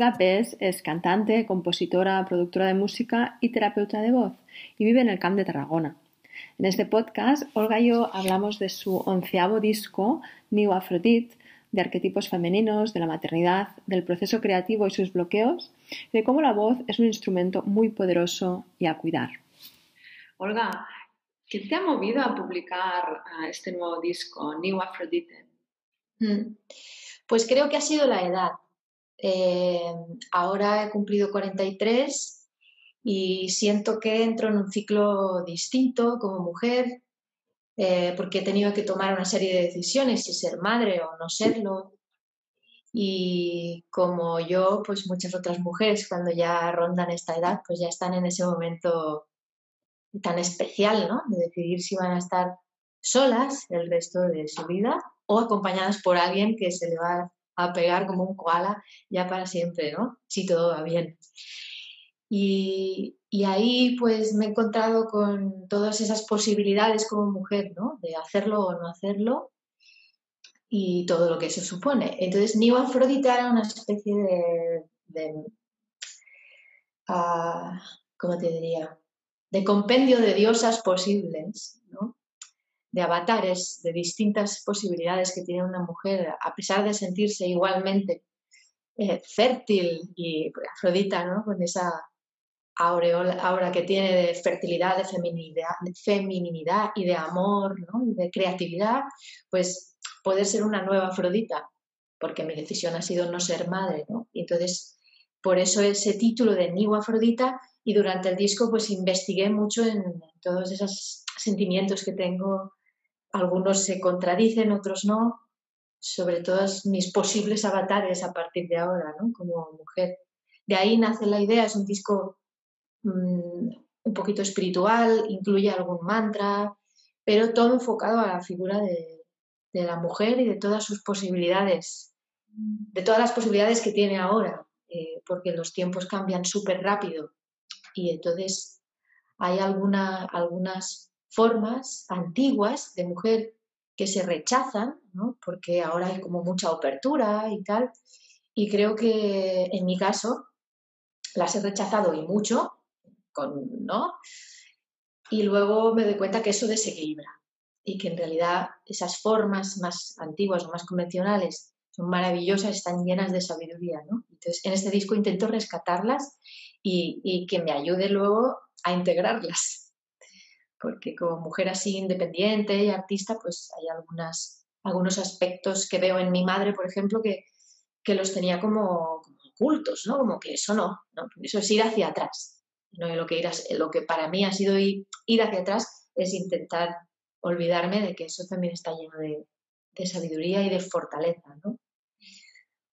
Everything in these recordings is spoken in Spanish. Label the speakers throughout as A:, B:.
A: Olga Pes es cantante, compositora, productora de música y terapeuta de voz y vive en el Camp de Tarragona. En este podcast, Olga y yo hablamos de su onceavo disco, New Aphrodite, de arquetipos femeninos, de la maternidad, del proceso creativo y sus bloqueos, y de cómo la voz es un instrumento muy poderoso y a cuidar. Olga, ¿qué te ha movido a publicar este nuevo disco, New Aphrodite?
B: Mm. Pues creo que ha sido la edad. Eh, ahora he cumplido 43 y siento que entro en un ciclo distinto como mujer, eh, porque he tenido que tomar una serie de decisiones, si ser madre o no serlo. Y como yo, pues muchas otras mujeres cuando ya rondan esta edad, pues ya están en ese momento tan especial, ¿no? De decidir si van a estar solas el resto de su vida o acompañadas por alguien que se le va a pegar como un koala ya para siempre, ¿no? Si todo va bien. Y, ahí pues me he encontrado con todas esas posibilidades como mujer, ¿no? De hacerlo o no hacerlo y todo lo que eso supone. Entonces, New Afrodita era una especie de, de ah, ¿cómo te diría? De compendio de diosas posibles, ¿no? De avatares, de distintas posibilidades que tiene una mujer, a pesar de sentirse igualmente eh, fértil y Afrodita, ¿no? con esa aureola, aura que tiene de fertilidad, de feminidad, de feminidad y de amor ¿no? y de creatividad, pues poder ser una nueva Afrodita, porque mi decisión ha sido no ser madre. ¿no? Y entonces, por eso ese título de New Afrodita y durante el disco pues investigué mucho en todos esos sentimientos que tengo algunos se contradicen, otros no, sobre todos mis posibles avatares a partir de ahora, ¿no? Como mujer. De ahí nace la idea, es un disco mm, un poquito espiritual, incluye algún mantra, pero todo enfocado a la figura de, la mujer y de todas sus posibilidades, de todas las posibilidades que tiene ahora, eh, porque los tiempos cambian súper rápido y entonces hay alguna, algunas formas antiguas de mujer que se rechazan, ¿no? porque ahora hay como mucha apertura y tal, y creo que en mi caso las he rechazado y mucho, con, ¿no? Y luego me doy cuenta que eso desequilibra y que en realidad esas formas más antiguas o más convencionales son maravillosas, están llenas de sabiduría, ¿no? Entonces, en este disco intento rescatarlas y, y que me ayude luego a integrarlas porque como mujer así independiente y artista, pues hay algunas, algunos aspectos que veo en mi madre, por ejemplo, que, que los tenía como, ocultos, ¿no? Como que eso no, ¿no? Eso es ir hacia atrás. ¿no? Lo, que ir lo que para mí ha sido ir, hacia atrás es intentar olvidarme de que eso también está lleno de, de sabiduría y de fortaleza, ¿no?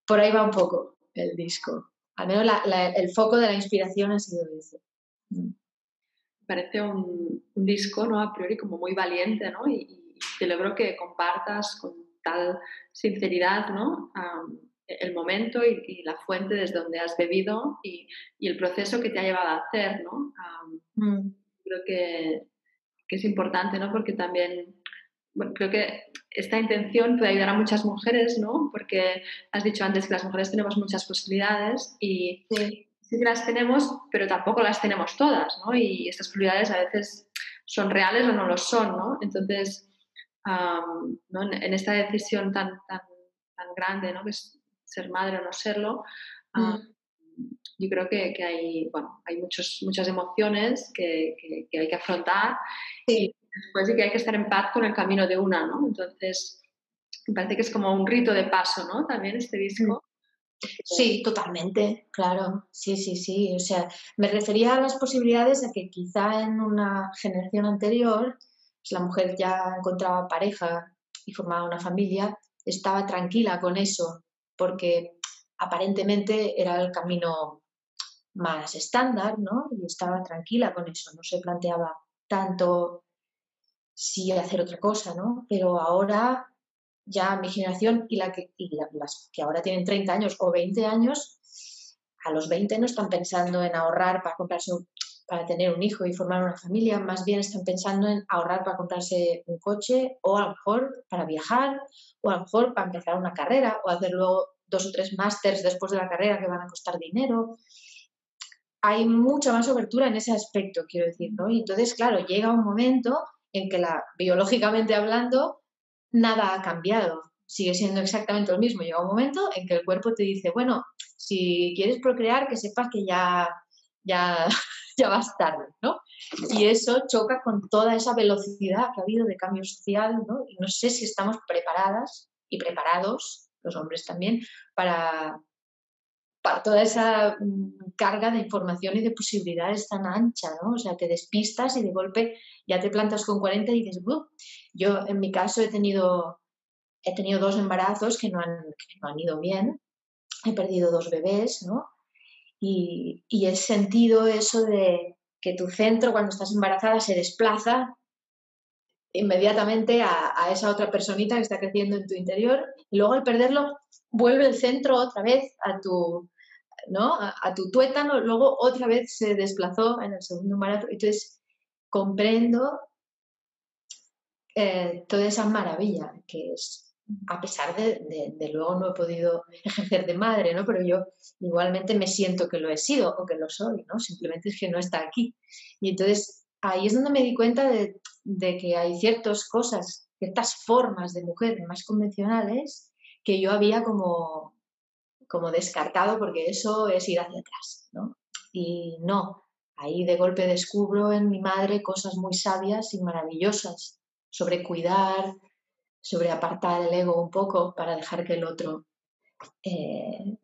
B: Por ahí va un poco el disco. Al menos el foco de la inspiración ha sido ese.
A: Parece un, disco, ¿no? A priori como muy valiente, ¿no? Y, celebro que compartas con tal sinceridad, ¿no? el momento y, la fuente desde donde has bebido y, el proceso que te ha llevado a hacer, ¿no? Mm. Creo que, es importante, ¿no? Porque también, bueno, creo que esta intención puede ayudar a muchas mujeres, ¿no? Porque has dicho antes que las mujeres tenemos muchas posibilidades y, sí que las tenemos, pero tampoco las tenemos todas, ¿no? Y estas prioridades a veces son reales o no lo son, ¿no? Entonces, en, esta decisión tan, tan, tan, grande, ¿no? Que es ser madre o no serlo, mm. yo creo que, que, hay, bueno, hay muchos, muchas emociones que, que, hay que afrontar y después de que hay que estar en paz con el camino de una, ¿no? Entonces, me parece que es como un rito de paso, ¿no? También este disco.
B: Sí, totalmente, claro, sí, sí, sí. O sea, me refería a las posibilidades de que quizá en una generación anterior, pues la mujer ya encontraba pareja y formaba una familia, estaba tranquila con eso, porque aparentemente era el camino más estándar, ¿no? Y estaba tranquila con eso, no se planteaba tanto si hacer otra cosa, ¿no? Pero ahora ya mi generación y, la que, las que ahora tienen 30 años o 20 años, a los 20 no están pensando en ahorrar para comprarse para tener un hijo y formar una familia, más bien están pensando en ahorrar para comprarse un coche o a lo mejor para viajar o a lo mejor para empezar una carrera o hacer luego dos o tres másters después de la carrera que van a costar dinero. Hay mucha más abertura en ese aspecto, quiero decir, ¿no? Y entonces, claro, llega un momento en que la, biológicamente hablando, nada ha cambiado, sigue siendo exactamente lo mismo. Llega un momento en que el cuerpo te dice, bueno, si quieres procrear, que sepas que ya, ya, ya vas tarde, ¿no? Y eso choca con toda esa velocidad que ha habido de cambio social, ¿no? Y no sé si estamos preparadas y preparados, los hombres también, para, toda esa mm, carga de información y de posibilidades tan ancha, ¿no? O sea, te despistas y de golpe ya te plantas con 40 y dices, yo en mi caso he tenido, he tenido dos embarazos que no, han, no han ido bien, he perdido dos bebés, ¿no? Y, y he sentido eso de que tu centro cuando estás embarazada se desplaza inmediatamente a, esa otra personita que está creciendo en tu interior y luego al perderlo vuelve el centro otra vez a tu, ¿no? a, tu tuétano, luego otra vez se desplazó en el segundo embarazo. Entonces comprendo eh, toda esa maravilla que es a pesar de, de, luego no he podido ejercer de madre, ¿no? Pero yo igualmente me siento que lo he sido o que lo soy, ¿no? Simplemente es que no está aquí. Y entonces ahí es donde me di cuenta de que hay ciertas cosas, ciertas formas de mujer más convencionales que yo había como, como descartado porque eso es ir hacia atrás, ¿no? Y no, ahí de golpe descubro en mi madre cosas muy sabias y maravillosas sobre cuidar, sobre apartar el ego un poco para dejar que el otro eh,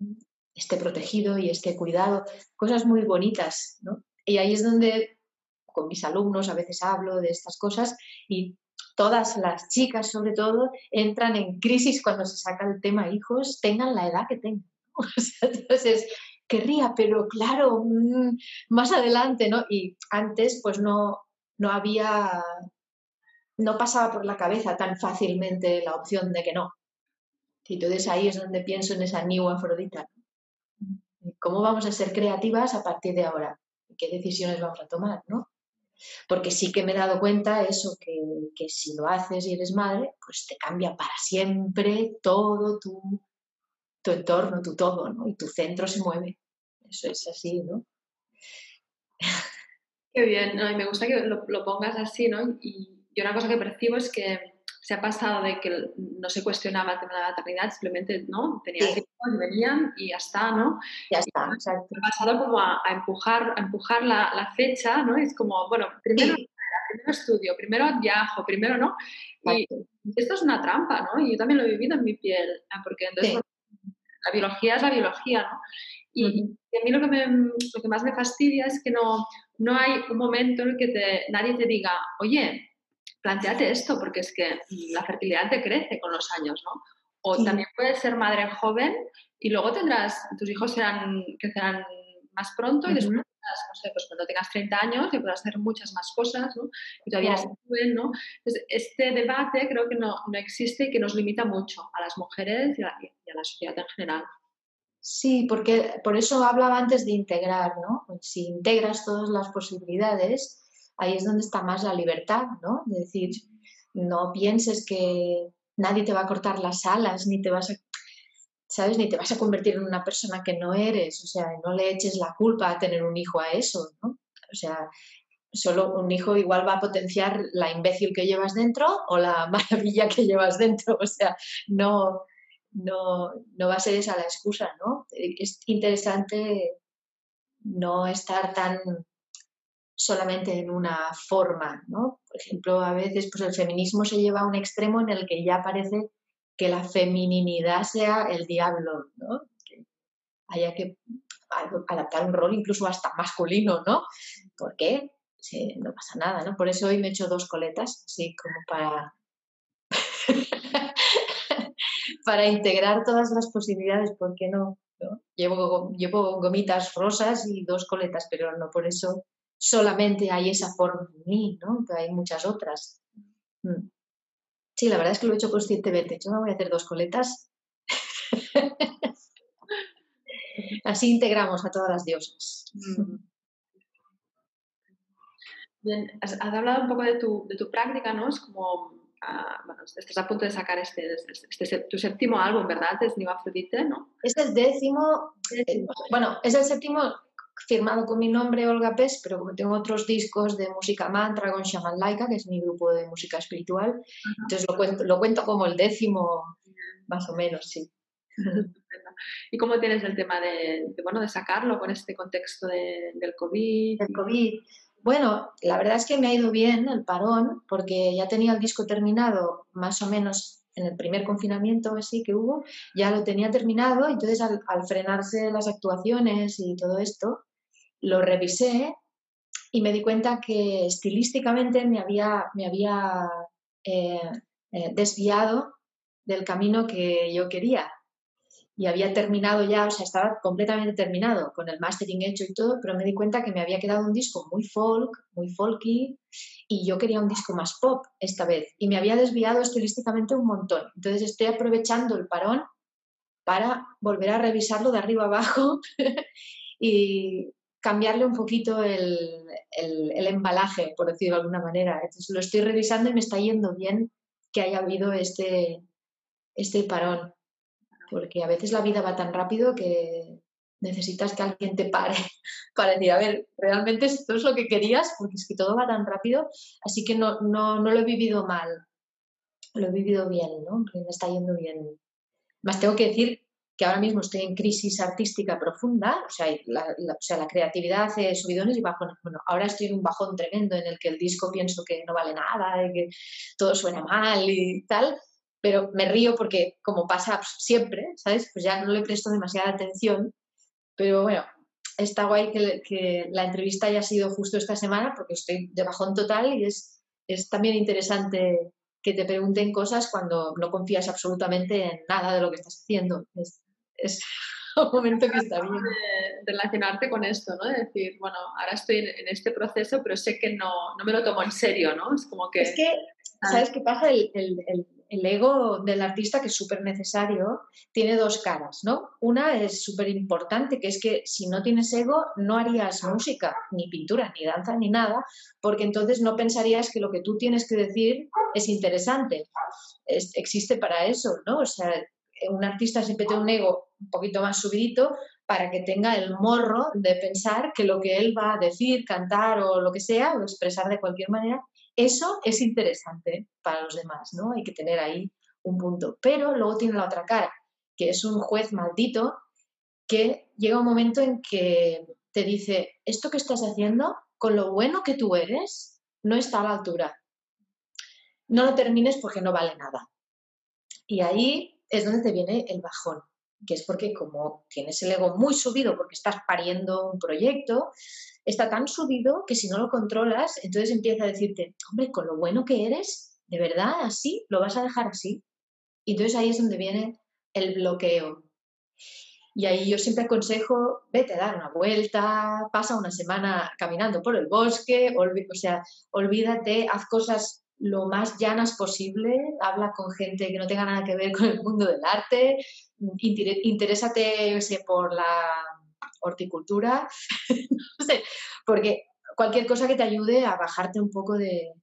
B: esté protegido y esté cuidado. Cosas muy bonitas, ¿no? Y ahí es donde con mis alumnos a veces hablo de estas cosas y todas las chicas sobre todo entran en crisis cuando se saca el tema hijos, tengan la edad que tengan. entonces, querría, pero claro, mm, más adelante, ¿no? Y antes pues no, no había no pasaba por la cabeza tan fácilmente la opción de que no. Y entonces ahí es donde pienso en esa new Afrodita. ¿Cómo vamos a ser creativas a partir de ahora? ¿Qué decisiones vamos a tomar? ¿no? Porque sí que me he dado cuenta eso, que, que si lo haces y eres madre, pues te cambia para siempre todo tu, tu entorno, tu todo, ¿no? Y tu centro se mueve. Eso es así, ¿no?
A: Qué bien, ¿no? y me gusta que lo, lo pongas así, ¿no? Y, yo una cosa que percibo es que se ha pasado de que no se cuestionaba el tema de la maternidad, simplemente, ¿no? Tenías hijos y venían y ya está, ¿no?
B: Ya está, exacto.
A: Ha pasado como a, empujar, a empujar la, la, fecha, ¿no? Es como, bueno, primero, primero estudio, primero viajo, primero, ¿no? Y esto es una trampa, ¿no? Y yo también lo he vivido en mi piel, porque entonces la biología es la biología, ¿no? Y, a mí lo que, me, lo que más me fastidia es que no, no hay un momento en el que te, nadie te diga, oye, planteate esto, porque es que la fertilidad te crece con los años, ¿no? O también puedes ser madre joven y luego tendrás, tus hijos serán, crecerán más pronto y después, no sé, pues cuando tengas 30 años y podrás hacer muchas más cosas, ¿no? Y todavía es joven, ¿no? Entonces, este debate creo que no, no, existe y que nos limita mucho a las mujeres y a, y a la sociedad en general.
B: Sí, porque por eso hablaba antes de integrar, ¿no? Si integras todas las posibilidades, ahí es donde está más la libertad, ¿no? De decir, no pienses que nadie te va a cortar las alas, ni te vas a, ¿sabes? Ni te vas a convertir en una persona que no eres, o sea, no le eches la culpa a tener un hijo a eso, ¿no? O sea, solo un hijo igual va a potenciar la imbécil que llevas dentro o la maravilla que llevas dentro, o sea, no, no, no va a ser esa la excusa, ¿no? Es interesante no estar tan solamente en una forma, ¿no? Por ejemplo, a veces pues el feminismo se lleva a un extremo en el que ya parece que la femininidad sea el diablo, ¿no? Que haya que adaptar un rol incluso hasta masculino, ¿no? ¿Por qué? no pasa nada, ¿no? Por eso hoy me he hecho dos coletas, así como para... para integrar todas las posibilidades, ¿por qué no? ¿no? Llevo, llevo gomitas rosas y dos coletas, pero no por eso solamente hay esa forma en mí, ¿no? Que hay muchas otras. Mm. Sí, la verdad es que lo he hecho conscientemente. Yo me voy a hacer dos coletas. Así integramos a todas las diosas. Mm.
A: Bien, has, hablado un poco de tu, de tu práctica, ¿no? Es como estás a punto de sacar este, este, tu séptimo álbum, ¿verdad? Es Aphrodite, ¿no?
B: Es el décimo, eh, bueno, es el séptimo firmado con mi nombre Olga Pes, pero como tengo otros discos de música mantra con Shaman Laika, que es mi grupo de música espiritual, entonces lo cuento, lo cuento como el décimo, más o menos, sí.
A: ¿Y cómo tienes el tema de, bueno, de sacarlo con este contexto del COVID?
B: Del COVID. Bueno, la verdad es que me ha ido bien el parón, porque ya tenía el disco terminado más o menos en el primer confinamiento así que hubo, ya lo tenía terminado, entonces al, frenarse las actuaciones y todo esto, lo revisé y me di cuenta que estilísticamente me había, me había eh, eh, desviado del camino que yo quería y había terminado ya, o sea, estaba completamente terminado con el mastering hecho y todo, pero me di cuenta que me había quedado un disco muy folk, muy folky, y yo quería un disco más pop esta vez, y me había desviado estilísticamente un montón. Entonces estoy aprovechando el parón para volver a revisarlo de arriba abajo y cambiarle un poquito el, el, embalaje, por decirlo de alguna manera. Entonces lo estoy revisando y me está yendo bien que haya habido este, este parón porque a veces la vida va tan rápido que necesitas que alguien te pare para decir, a ver, realmente esto es lo que querías, porque es que todo va tan rápido, así que no, no, no lo he vivido mal, lo he vivido bien, ¿no? Me está yendo bien. Más tengo que decir que ahora mismo estoy en crisis artística profunda, o sea, la, o sea, la creatividad hace subidones y bajones. Bueno, ahora estoy en un bajón tremendo en el que el disco pienso que no vale nada, que todo suena mal y tal, pero me río porque como pasa siempre, ¿sabes? Pues ya no le presto demasiada atención, pero bueno, está guay que, la entrevista haya sido justo esta semana porque estoy de bajón total y es, es también interesante que te pregunten cosas cuando no confías absolutamente en nada de lo que estás haciendo. Es, es un momento que está bien.
A: relacionarte con esto, ¿no? De decir, bueno, ahora estoy en, este proceso, pero sé que no, no, me lo tomo en serio, ¿no?
B: Es como que... Es que, ¿sabes qué pasa? el, el el ego del artista, que es súper necesario, tiene dos caras, ¿no? Una es súper importante, que es que si no tienes ego, no harías música, ni pintura, ni danza, ni nada, porque entonces no pensarías que lo que tú tienes que decir es interesante. existe para eso, ¿no? O sea, un artista siempre tiene un ego un poquito más subidito para que tenga el morro de pensar que lo que él va a decir, cantar o lo que sea, o expresar de cualquier manera, eso es interesante para los demás, ¿no? Hay que tener ahí un punto. Pero luego tiene la otra cara, que es un juez maldito que llega un momento en que te dice, esto que estás haciendo, con lo bueno que tú eres, no está a la altura. No lo termines porque no vale nada. Y ahí es donde te viene el bajón, que es porque como tienes el ego muy subido porque estás pariendo un proyecto, está tan subido que si no lo controlas, entonces empieza a decirte, hombre, con lo bueno que eres, ¿de verdad así? ¿Lo vas a dejar así? Y entonces ahí es donde viene el bloqueo. Y ahí yo siempre aconsejo, vete a dar una vuelta, pasa una semana caminando por el bosque, o sea, olvídate, haz cosas lo más llanas posible, habla con gente que no tenga nada que ver con el mundo del arte, interésate por la horticultura, no sé, porque cualquier cosa que te ayude a bajarte un poco de,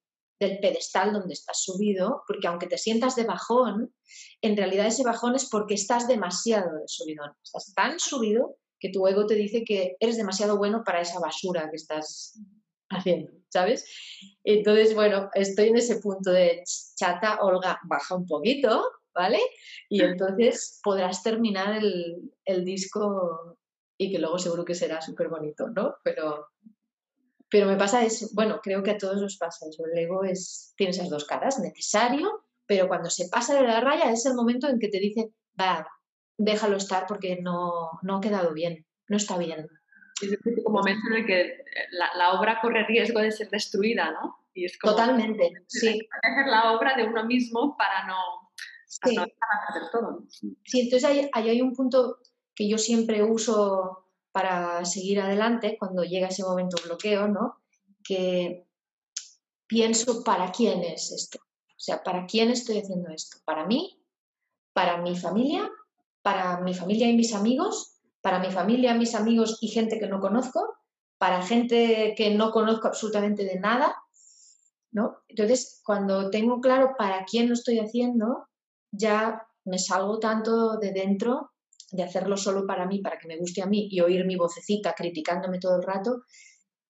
B: del pedestal donde estás subido, porque aunque te sientas de bajón, en realidad ese bajón es porque estás demasiado de subidón. Estás tan subido que tu ego te dice que eres demasiado bueno para esa basura que estás haciendo, ¿sabes? Entonces, bueno, estoy en ese punto de chata, Olga, baja un poquito, ¿vale? Y entonces podrás terminar el, el disco y que luego seguro que será súper bonito, ¿no? Pero, pero me pasa eso, bueno, creo que a todos nos pasa eso, el ego es, tiene esas dos caras, necesario, pero cuando se pasa de la raya es el momento en que te dice, va, déjalo estar porque no, no ha quedado bien, no está bien.
A: Es el momento en el que la, obra corre riesgo de ser destruida, ¿no?
B: Y es como Totalmente, sí.
A: Dejar la obra de uno mismo para no,
B: sí. todo. Sí, entonces ahí hay un punto que yo siempre uso para seguir adelante cuando llega ese momento bloqueo, ¿no? Que pienso para quién es esto. O sea, ¿para quién estoy haciendo esto? ¿Para mí? ¿Para mi familia? ¿Para mi familia y mis amigos? ¿Para mi familia, mis amigos y gente que no conozco? ¿Para gente que no conozco absolutamente de nada? ¿no? Entonces, cuando tengo claro para quién lo estoy haciendo, ya me salgo tanto de dentro de hacerlo solo para mí, para que me guste a mí y oír mi vocecita criticándome todo el rato,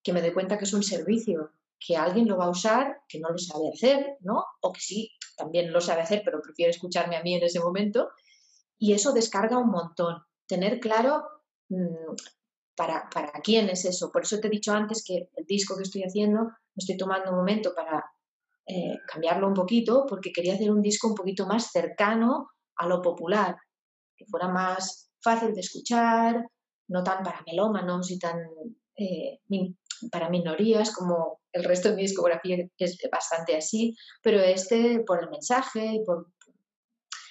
B: que me doy cuenta que es un servicio, que alguien lo va a usar, que no lo sabe hacer, ¿no? O que sí, también lo sabe hacer, pero prefiere escucharme a mí en ese momento. Y eso descarga un montón. Tener claro mm, para, para quién es eso. Por eso te he dicho antes que el disco que estoy haciendo, me estoy tomando un momento para eh, cambiarlo un poquito, porque quería hacer un disco un poquito más cercano a lo popular, que fuera más fácil de escuchar, no tan para melómanos y tan eh, para minorías como el resto de mi discografía es bastante así, pero este por el mensaje y por,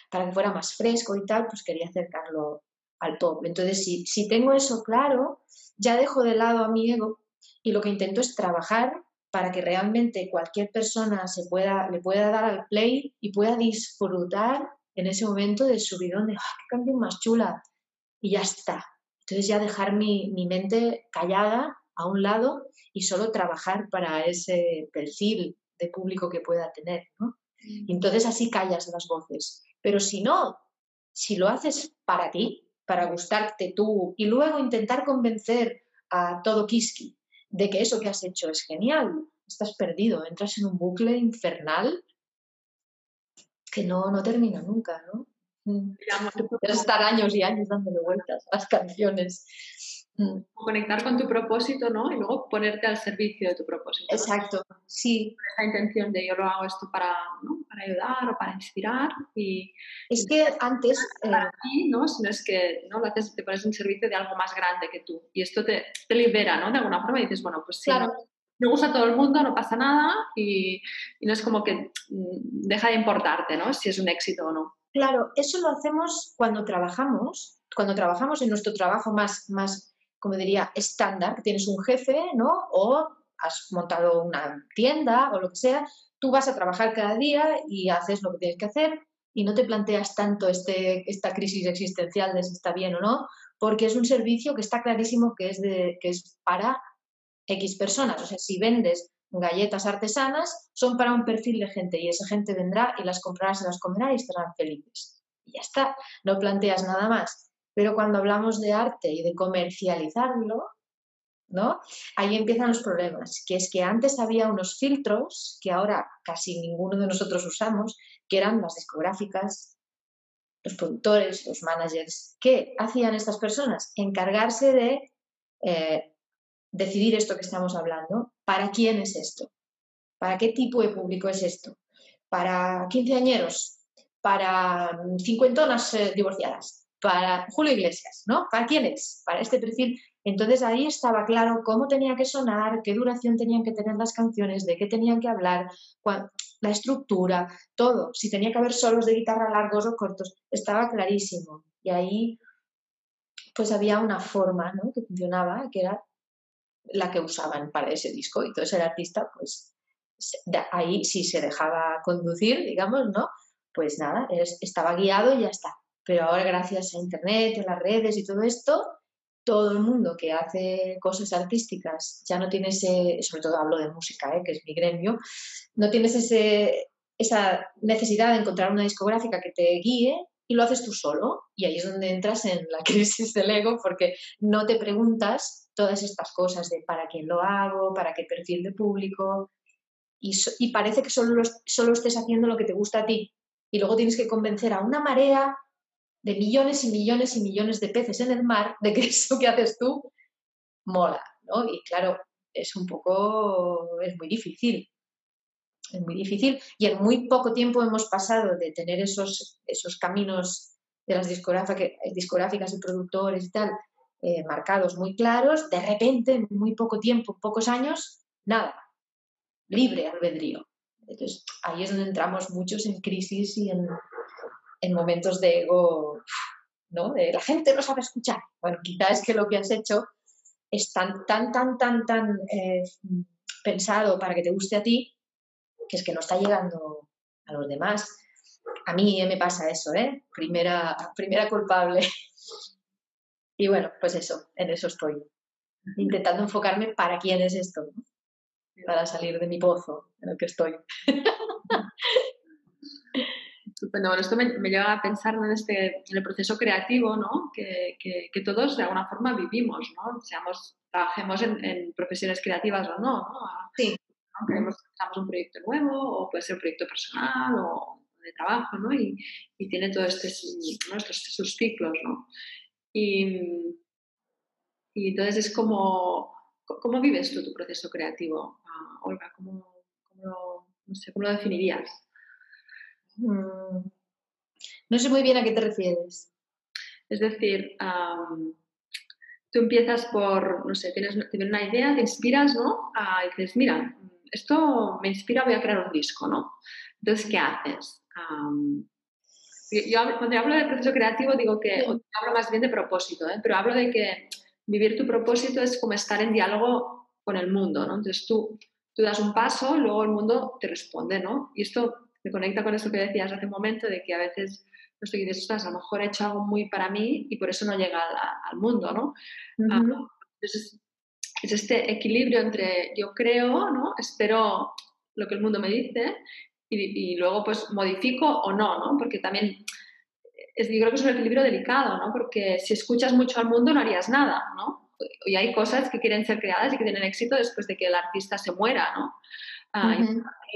B: para que fuera más fresco y tal, pues quería acercarlo al pop. Entonces, si, si tengo eso claro, ya dejo de lado a mi ego y lo que intento es trabajar para que realmente cualquier persona se pueda, le pueda dar al play y pueda disfrutar en ese momento del subidón de ¡ah, qué canción más chula! Y ya está. Entonces ya dejar mi, mi mente callada a un lado y solo trabajar para ese perfil de público que pueda tener, ¿no? Y mm. entonces así callas las voces. Pero si no, si lo haces para ti, para gustarte tú y luego intentar convencer a todo Kiski de que eso que has hecho es genial, estás perdido, entras en un bucle infernal que no, no termina nunca, ¿no? Mm. estar años y años dándole vueltas a las canciones.
A: Mm. Conectar con tu propósito, ¿no? Y luego ponerte al servicio de tu propósito.
B: Exacto, sí.
A: Esa intención de yo lo hago esto para, para ayudar o para inspirar. Y,
B: es que antes...
A: Para eh, ti, ¿no? Sino es que ¿no? lo haces, te pones en servicio de algo más grande que tú. Y esto te, te libera, ¿no? De alguna forma y dices, bueno, pues sí,
B: claro.
A: Me gusta todo el mundo, no pasa nada y, y no es como que mm, deja de importarte, ¿no? Si es un éxito o no.
B: Claro, eso lo hacemos cuando trabajamos, cuando trabajamos en nuestro trabajo más, más como diría, estándar, que tienes un jefe, ¿no? O has montado una tienda o lo que sea, tú vas a trabajar cada día y haces lo que tienes que hacer y no te planteas tanto este, esta crisis existencial de si está bien o no, porque es un servicio que está clarísimo que es, de, que es para X personas. O sea, si vendes galletas artesanas, son para un perfil de gente y esa gente vendrá y las comprará, se las comerá y estarán felices. Y ya está, no planteas nada más. Pero cuando hablamos de arte y de comercializarlo, ¿no? Ahí empiezan los problemas, que es que antes había unos filtros que ahora casi ninguno de nosotros usamos, que eran las discográficas, los productores, los managers. ¿Qué hacían estas personas? Encargarse de eh, decidir esto que estamos hablando. ¿Para quién es esto? ¿Para qué tipo de público es esto? ¿Para quinceañeros? ¿Para cincuentonas eh, divorciadas? para Julio Iglesias, ¿no? ¿Para quién es? Para este perfil. Entonces ahí estaba claro cómo tenía que sonar, qué duración tenían que tener las canciones, de qué tenían que hablar, la estructura, todo. Si tenía que haber solos de guitarra largos o cortos, estaba clarísimo. Y ahí pues había una forma ¿no? que funcionaba, que era la que usaban para ese disco. Y entonces el artista, pues ahí si se dejaba conducir, digamos, ¿no? Pues nada, estaba guiado y ya está. Pero ahora gracias a Internet, a las redes y todo esto, todo el mundo que hace cosas artísticas ya no tiene ese, sobre todo hablo de música, ¿eh? que es mi gremio, no tienes ese, esa necesidad de encontrar una discográfica que te guíe y lo haces tú solo. Y ahí es donde entras en la crisis del ego porque no te preguntas todas estas cosas de para quién lo hago, para qué perfil de público. Y, parece que solo, solo estés haciendo lo que te gusta a ti. Y luego tienes que convencer a una marea de millones y millones y millones de peces en el mar de que eso que haces tú mola, ¿no? Y claro, es un poco, es muy difícil, es muy difícil y en muy poco tiempo hemos pasado de tener esos, esos caminos de las discográficas y productores y tal eh, marcados muy claros, de repente, en muy poco tiempo, pocos años, nada, libre albedrío. Entonces, ahí es donde entramos muchos en crisis y en, en momentos de ego, ¿no? De la gente no sabe escuchar. Bueno, quizás es que lo que has hecho es tan, tan, tan, tan, tan eh, pensado para que te guste a ti, que es que no está llegando a los demás. A mí me pasa eso, ¿eh? Primera, primera culpable. Y bueno, pues eso, en eso estoy. Intentando enfocarme para quién es esto. para salir de mi pozo en el que estoy.
A: Bueno, esto me, lleva a pensar en, este, en el proceso creativo, ¿no? Que, que, todos de alguna forma vivimos, ¿no? Seamos, trabajemos en, profesiones creativas o no, ¿no?
B: Sí.
A: Queremos un proyecto nuevo o puede ser un proyecto personal o de trabajo, ¿no? Y, y tiene todos este, estos, sus ciclos, ¿no? Y, y, entonces es como, ¿cómo vives tú tu proceso creativo, ah, Olga? ¿Cómo, cómo, no sé, ¿Cómo lo definirías?
B: Mm, no sé muy bien a qué te refieres.
A: Es decir, tú empiezas por, no sé, tienes, una idea, te inspiras, ¿no? Ah, y dices, mira, esto me inspira, voy a crear un disco, ¿no? Entonces, ¿qué haces? Yo, cuando hablo del proceso creativo digo que, hablo más bien de propósito, ¿eh? pero hablo de que vivir tu propósito es como estar en diálogo con el mundo, ¿no? Entonces tú, tú das un paso, luego el mundo te responde, ¿no? Y esto me conecta con eso que decías hace un momento, de que a veces pues, dices, a lo mejor he hecho algo muy para mí y por eso no llega al, mundo, ¿no? Ah, entonces, es este equilibrio entre yo creo, ¿no? Espero lo que el mundo me dice y, luego pues modifico o no, ¿no? Porque también es, yo creo que es un equilibrio delicado, ¿no? Porque si escuchas mucho al mundo no harías nada, ¿no? Y hay cosas que quieren ser creadas y que tienen éxito después de que el artista se muera, ¿no? hay,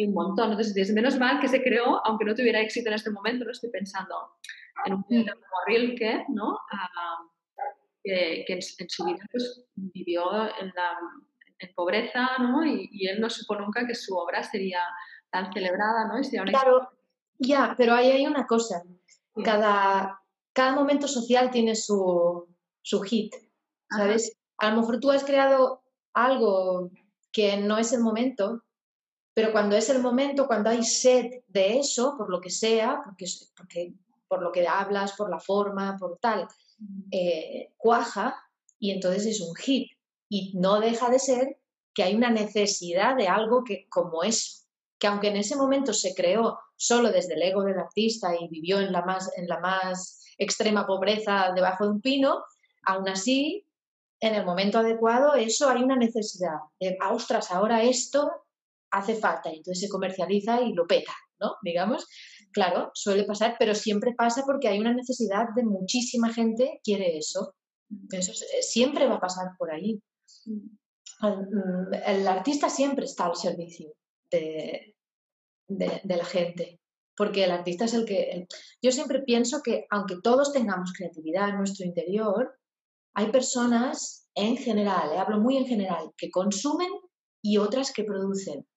A: un montón. Entonces, es menos mal que se creó, aunque no tuviera éxito en este momento, lo estoy pensando en un como Rilke, ¿no? Ah, que, en, su vida pues, vivió en, la, en pobreza, ¿no? Y, él no supo nunca que su obra sería tan celebrada, ¿no?
B: claro, ya, pero ahí hay una cosa. Cada, cada momento social tiene su, su hit, ¿sabes? A lo mejor tú has creado algo que no es el momento, pero cuando es el momento, cuando hay sed de eso, por lo que sea, porque, porque por lo que hablas, por la forma, por tal, eh, cuaja y entonces es un hit. Y no deja de ser que hay una necesidad de algo que como eso, que aunque en ese momento se creó solo desde el ego del artista y vivió en la más, en la más extrema pobreza debajo de un pino, aún así, en el momento adecuado, eso hay una necesidad de, ah, ostras, ahora esto hace falta y entonces se comercializa y lo peta, ¿no? Digamos, claro, suele pasar, pero siempre pasa porque hay una necesidad de muchísima gente quiere eso. Eso eh, siempre va a pasar por ahí. Mm, el, artista siempre está al servicio de, la gente, porque el artista es el que... Yo siempre pienso que aunque todos tengamos creatividad en nuestro interior, hay personas en general, eh, hablo muy en general, que consumen y otras que producen.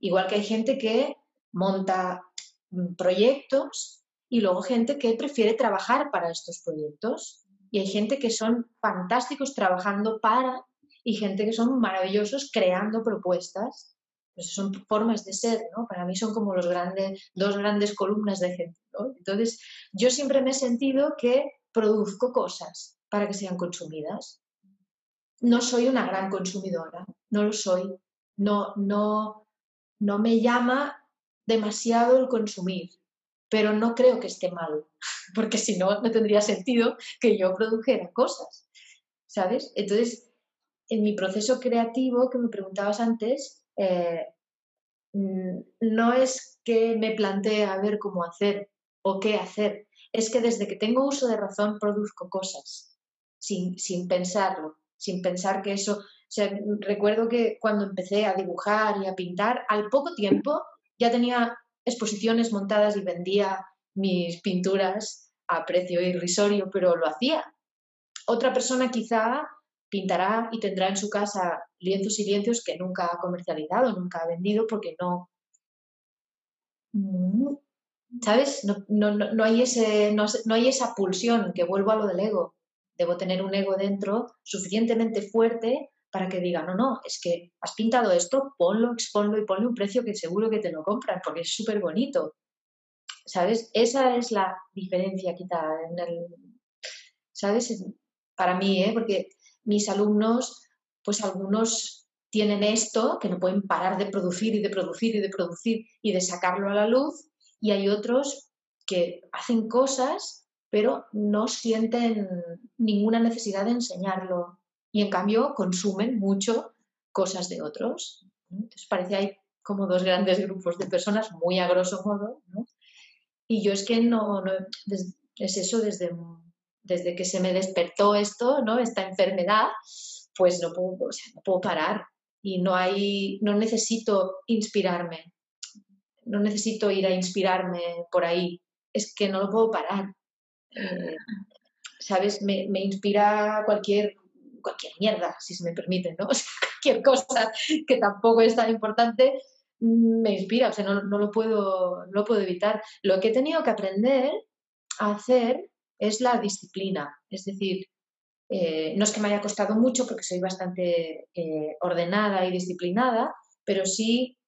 B: Igual que hay gente que monta mm, proyectos y luego gente que prefiere trabajar para estos proyectos. Y hay gente que son fantásticos trabajando para y gente que son maravillosos creando propuestas. Pues son formas de ser, ¿no? Para mí son como los grandes, dos grandes columnas de gente, Entonces, yo siempre me he sentido que produzco cosas para que sean consumidas. No soy una gran consumidora, no lo soy. No, no, no me llama demasiado el consumir, pero no creo que esté mal, porque si no, no tendría sentido que yo produjera cosas, ¿sabes? Entonces, en mi proceso creativo que me preguntabas antes, eh, mm, no es que me plantee a ver cómo hacer o qué hacer, es que desde que tengo uso de razón produzco cosas, sin, sin pensarlo, sin pensar que eso recuerdo que cuando empecé a dibujar y a pintar, al poco tiempo ya tenía exposiciones montadas y vendía mis pinturas a precio irrisorio, pero lo hacía. Otra persona quizá pintará y tendrá en su casa lienzos y lienzos que nunca ha comercializado, nunca ha vendido porque no... Mm, ¿Sabes? No, no, hay ese, no hay esa pulsión, que vuelvo a lo del ego. Debo tener un ego dentro suficientemente fuerte para que diga, no, no, es que has pintado esto, ponlo, exponlo y ponle un precio que seguro que te lo compran porque es súper bonito. ¿Sabes? Esa es la diferencia quizá en el, ¿sabes? Para mí, ¿eh? Porque mis alumnos, pues algunos tienen esto, que no pueden parar de producir y de producir y de producir y de sacarlo a la luz, y hay otros que hacen cosas, pero no sienten ninguna necesidad de enseñarlo y en cambio consumen mucho cosas de otros. Entonces parece hay como dos grandes grupos de personas, muy a grosso modo, ¿no? Y yo es que no, no es eso desde, desde que se me despertó esto, ¿no? Esta enfermedad, pues no puedo, no puedo parar y no hay, no necesito inspirarme, no necesito ir a inspirarme por ahí, es que no lo puedo parar. Eh, ¿Sabes? Me, inspira cualquier, cualquier mierda, si se me permite, ¿no? O sea, cualquier cosa que tampoco es tan importante me inspira, o sea, no, lo puedo, no lo puedo evitar. Lo que he tenido que aprender a hacer es la disciplina, es decir, eh, no es que me haya costado mucho porque soy bastante eh, ordenada y disciplinada, pero sí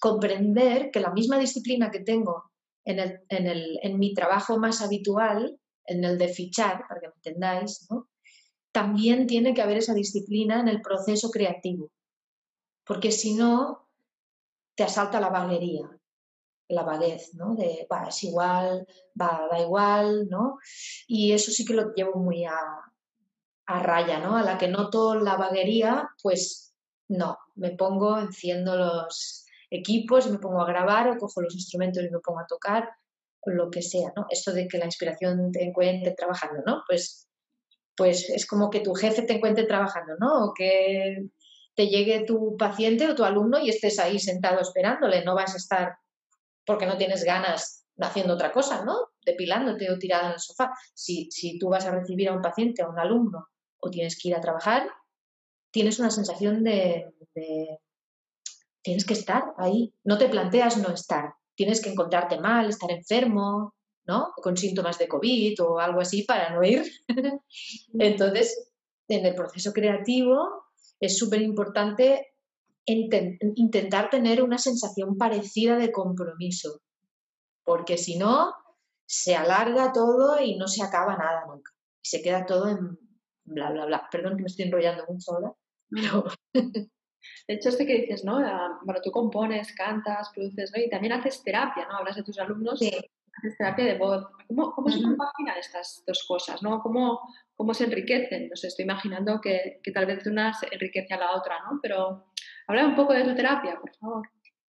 B: comprender que la misma disciplina que tengo en, el, en, el, en mi trabajo más habitual, en el de fichar, para que me entendáis, también tiene que haber esa disciplina en el proceso creativo, porque si no, te asalta la vaguería, la vaguez, ¿no? De, va, es igual, va, da igual, ¿no? Y eso sí que lo llevo muy a, a raya, ¿no? A la que noto la vaguería, pues no, me pongo, enciendo los equipos, me pongo a grabar o cojo los instrumentos y me pongo a tocar, lo que sea, ¿no? Esto de que la inspiración te encuentre trabajando, ¿no? Pues, pues es como que tu jefe te encuentre trabajando, ¿no? O que te llegue tu paciente o tu alumno y estés ahí sentado esperándole, no vas a estar porque no tienes ganas haciendo otra cosa, ¿no? Depilándote o tirada en el sofá. Si, si tú vas a recibir a un paciente, a un alumno, o tienes que ir a trabajar, tienes una sensación de, tienes que estar ahí. No te planteas no estar. Tienes que encontrarte mal, estar enfermo, ¿no? Con síntomas de COVID o algo así para no ir. Entonces, en el proceso creativo es súper importante intentar tener una sensación parecida de compromiso, porque si no, se alarga todo y no se acaba nada nunca. Y se queda todo en bla, bla, bla. Perdón que me estoy enrollando mucho ahora,
A: De hecho, este que dices, ¿no? Bueno, tú compones, cantas, produces, ¿no? Y también haces terapia, ¿no? Hablas de tus alumnos, haces terapia de voz. ¿Cómo, cómo se compaginan estas dos cosas, ¿no? ¿Cómo, cómo se enriquecen? No sé, estoy imaginando que, que tal vez una se enriquece a la otra, ¿no? Pero habla un poco de tu terapia, por favor.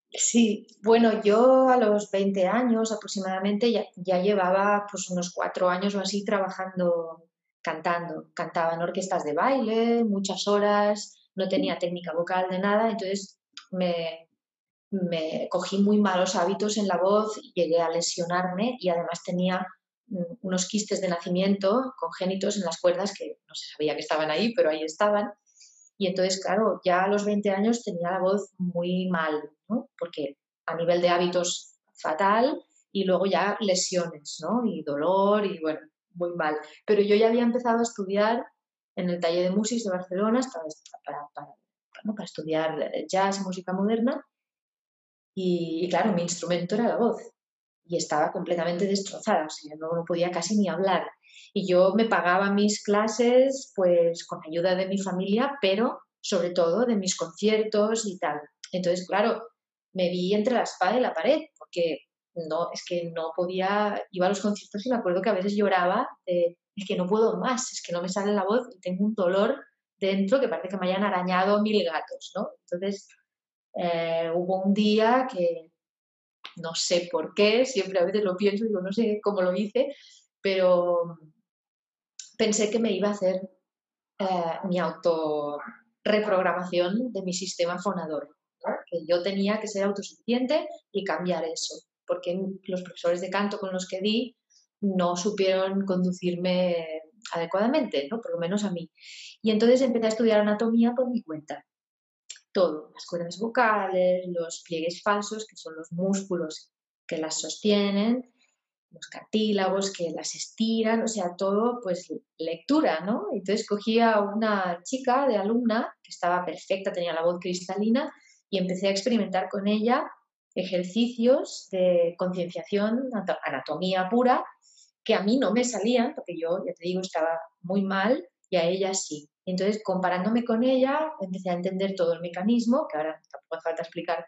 B: Sí, bueno, yo a los 20 años aproximadamente ya, ya, llevaba pues unos cuatro años o así trabajando, cantando. Cantaba en orquestas de baile, muchas horas, no tenía técnica vocal de nada, entonces me, me cogí muy malos hábitos en la voz, llegué a lesionarme y además tenía mm, unos quistes de nacimiento congénitos en las cuerdas que no se sabía que estaban ahí, pero ahí estaban. Y entonces, claro, ya a los 20 años tenía la voz muy mal, ¿no? Porque a nivel de hábitos fatal y luego ya lesiones, ¿no? Y dolor y bueno, muy mal. Pero yo ya había empezado a estudiar en el taller de Musis de Barcelona para, para, estudiar jazz, música moderna. Y, claro, mi instrumento era la voz y estaba completamente destrozada, o sea, no, no podía casi ni hablar. Y yo me pagaba mis clases pues con ayuda de mi familia, pero sobre todo de mis conciertos y tal. Entonces, claro, me vi entre la espada y la pared, porque no, es que no podía, iba a los conciertos y me acuerdo que a veces lloraba de, que no puedo más, es que no me sale la voz y tengo un dolor dentro que parece que me hayan arañado mil gatos, ¿no? Entonces, eh, hubo un día que no sé por qué, siempre a veces lo pienso, digo, no sé cómo lo hice, pero pensé que me iba a hacer eh, mi auto reprogramación de mi sistema fonador, que yo tenía que ser autosuficiente y cambiar eso porque los profesores de canto con los que di no supieron conducirme adecuadamente, ¿no? por lo menos a mí. Y entonces empecé a estudiar anatomía por mi cuenta. Todo, las cuerdas vocales, los pliegues falsos, que son los músculos que las sostienen, los cartílagos que las estiran, o sea, todo, pues lectura, ¿no? Entonces cogí a una chica de alumna que estaba perfecta, tenía la voz cristalina, y empecé a experimentar con ella ejercicios de concienciación, anatomía pura, que a mí no me salían, porque yo, ya te digo, estaba muy mal y a ella sí. Entonces, comparándome con ella, empecé a entender todo el mecanismo, que ahora tampoco hace falta explicar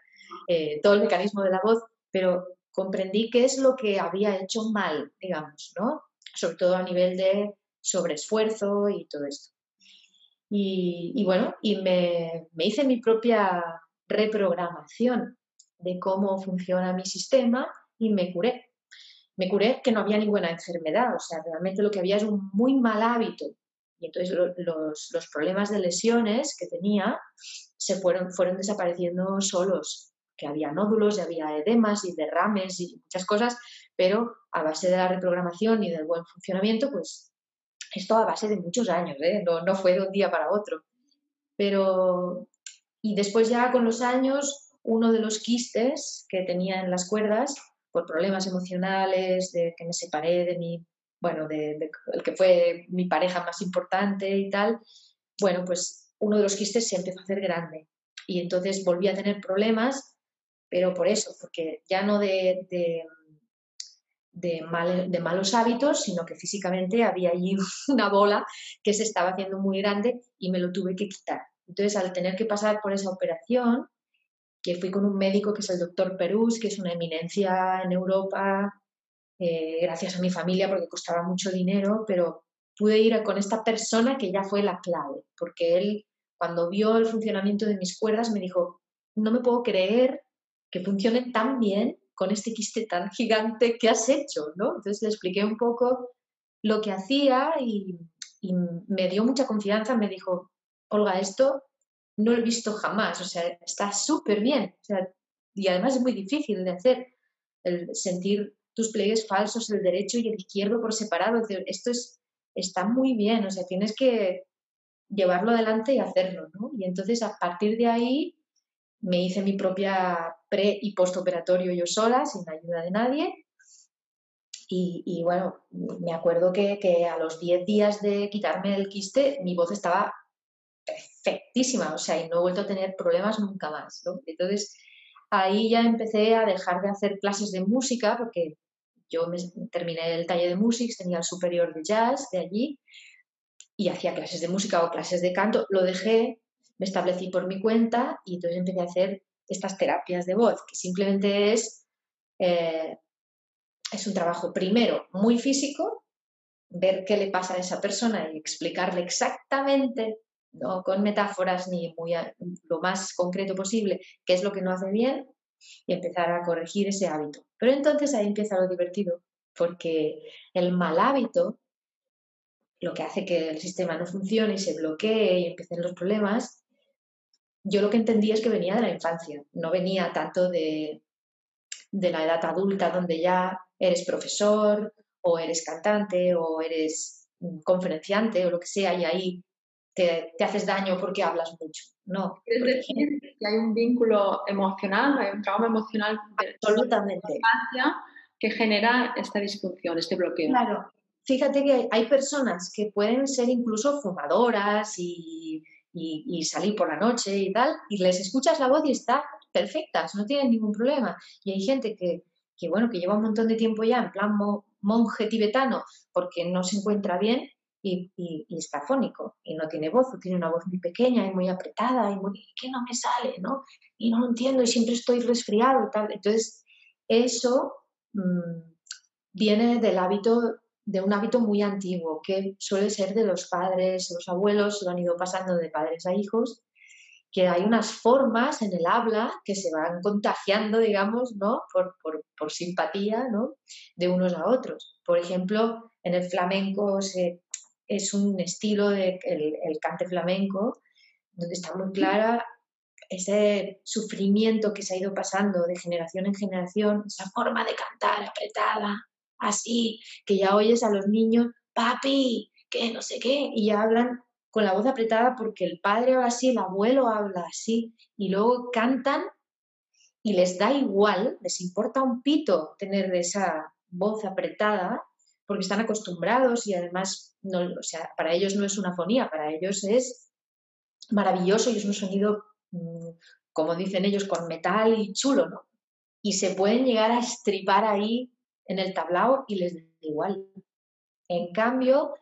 B: eh, todo el mecanismo de la voz, pero comprendí qué es lo que había hecho mal, digamos, ¿no? Sobre todo a nivel de sobreesfuerzo y todo esto. Y, bueno, y me, hice mi propia reprogramación de cómo funciona mi sistema y me curé. Me curé que no había ninguna enfermedad, o sea, realmente lo que había es un muy mal hábito. Y entonces los, los, problemas de lesiones que tenía se fueron desapareciendo solos, que había nódulos y había edemas y derrames y muchas cosas, pero a base de la reprogramación y del buen funcionamiento, pues esto a base de muchos años, ¿eh? no, no fue de un día para otro. Pero, y después ya con los años, uno de los quistes que tenía en las cuerdas, por problemas emocionales, de que me separé de mi, bueno, de, el que fue mi pareja más importante y tal, bueno, pues uno de los quistes se empezó a hacer grande. Y entonces volví a tener problemas, pero por eso, porque ya no de, de, de, malos hábitos, sino que físicamente había allí una bola que se estaba haciendo muy grande y me lo tuve que quitar. Entonces, al tener que pasar por esa operación, que fui con un médico que es el doctor Perús, que es una eminencia en Europa, eh, gracias a mi familia porque costaba mucho dinero, pero pude ir con esta persona que ya fue la clave, porque él cuando vio el funcionamiento de mis cuerdas me dijo, no me puedo creer que funcione tan bien con este quiste tan gigante que has hecho, ¿no? Entonces le expliqué un poco lo que hacía y, me dio mucha confianza, me dijo, Olga, esto no lo he visto jamás, o sea, está súper bien, y además es muy difícil de hacer, el sentir tus pliegues falsos, el derecho y el izquierdo por separado, esto es, está muy bien, o sea, tienes que llevarlo adelante y hacerlo, ¿no? Y entonces a partir de ahí me hice mi propia pre y postoperatorio yo sola, sin ayuda de nadie. Y, bueno, me acuerdo que, a los 10 días de quitarme el quiste, mi voz estaba perfectísima, o sea, y no he vuelto a tener problemas nunca más. Entonces, ahí ya empecé a dejar de hacer clases de música, porque yo me, terminé el taller de música, tenía el superior de jazz de allí, y hacía clases de música o clases de canto, lo dejé me establecí por mi cuenta y entonces empecé a hacer estas terapias de voz, que simplemente es, eh, es un trabajo primero muy físico, ver qué le pasa a esa persona y explicarle exactamente, no con metáforas ni muy lo más concreto posible, qué es lo que no hace bien y empezar a corregir ese hábito. Pero entonces ahí empieza lo divertido, porque el mal hábito, lo que hace que el sistema no funcione y se bloquee y empiecen los problemas, yo lo que entendía es que venía de la infancia, no venía tanto de, la edad adulta donde ya eres profesor o eres cantante o eres conferenciante o lo que sea y ahí te, haces daño porque hablas mucho. No.
A: Es decir, que hay un vínculo emocional, hay un trauma emocional
B: Absolutamente.
A: de la infancia que genera esta disfunción, este bloqueo.
B: Claro. Fíjate que hay personas que pueden ser incluso fumadoras y y, salir por la noche y tal, y les escuchas la voz y está perfectas, no tienen ningún problema. Y hay gente que, que bueno, que lleva un montón de tiempo ya en plan monje tibetano porque no se encuentra bien y, y, está fónico y no tiene voz, o tiene una voz muy pequeña y muy apretada y muy, que no me sale, ¿no? Y no lo entiendo y siempre estoy resfriado y tal. Entonces, eso mm, viene del hábito de un hábito muy antiguo, que suele ser de los padres, los abuelos, lo han ido pasando de padres a hijos, que hay unas formas en el habla que se van contagiando, digamos, ¿no? Por, por, simpatía, ¿no? De unos a otros. Por ejemplo, en el flamenco es un estilo de el, cante flamenco, donde está muy clara ese sufrimiento que se ha ido pasando de generación en generación, esa forma de cantar apretada, así, que ya oyes a los niños, papi, que no sé qué, y ya hablan con la voz apretada porque el padre habla así, el abuelo habla así, y luego cantan y les da igual, les importa un pito tener esa voz apretada porque están acostumbrados y además no, o sea, para ellos no es una fonía, para ellos es maravilloso y es un sonido, mm, como dicen ellos, con metal y chulo, ¿no? Y se pueden llegar a estripar ahí en el tablao y les da igual. En cambio,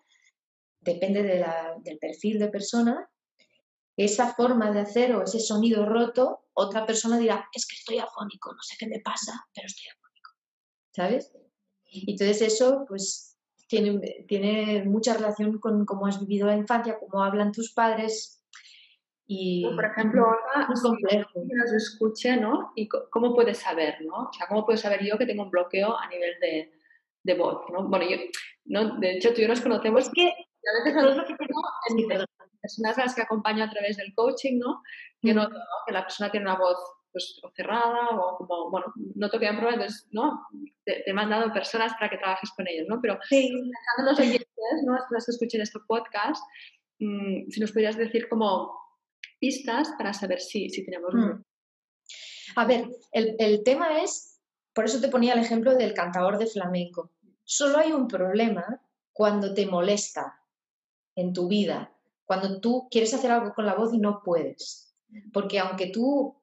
B: depende del perfil de persona, esa forma de hacer o ese sonido roto, otra persona dirá, es que estoy afónico, no sé qué me pasa, pero estoy afónico. ¿Sabes? Entonces eso, pues, tiene, tiene mucha relación con cómo has vivido la infancia, cómo hablan tus padres. Y
A: por ejemplo, Olga,
B: es complejo.
A: que nos escuche, ¿no? ¿Y cómo puedes saber, ¿no? O sea, ¿cómo puedo saber yo que tengo un bloqueo a nivel de, de voz, ¿no? Bueno, yo, no, de hecho, tú y yo nos conocemos.
B: Es que
A: a veces lo que tengo en personas a las que acompaño a través del coaching, ¿no? Que
B: Mm.
A: noto ¿no? que la persona tiene una voz pues, o cerrada o como, bueno, noto que hay un problema, entonces, ¿no? Te, te he mandado personas para que trabajes con ellos, ¿no? Pero
B: Sí.
A: pensando en los oyentes, ¿no? Las que escuchen este podcast, mm, si nos pudieras decir como pistas para saber si, si tenemos
B: Mm. A ver, el, el tema es, por eso te ponía el ejemplo del cantador de flamenco. Solo hay un problema cuando te molesta en tu vida, cuando tú quieres hacer algo con la voz y no puedes. Porque aunque tú,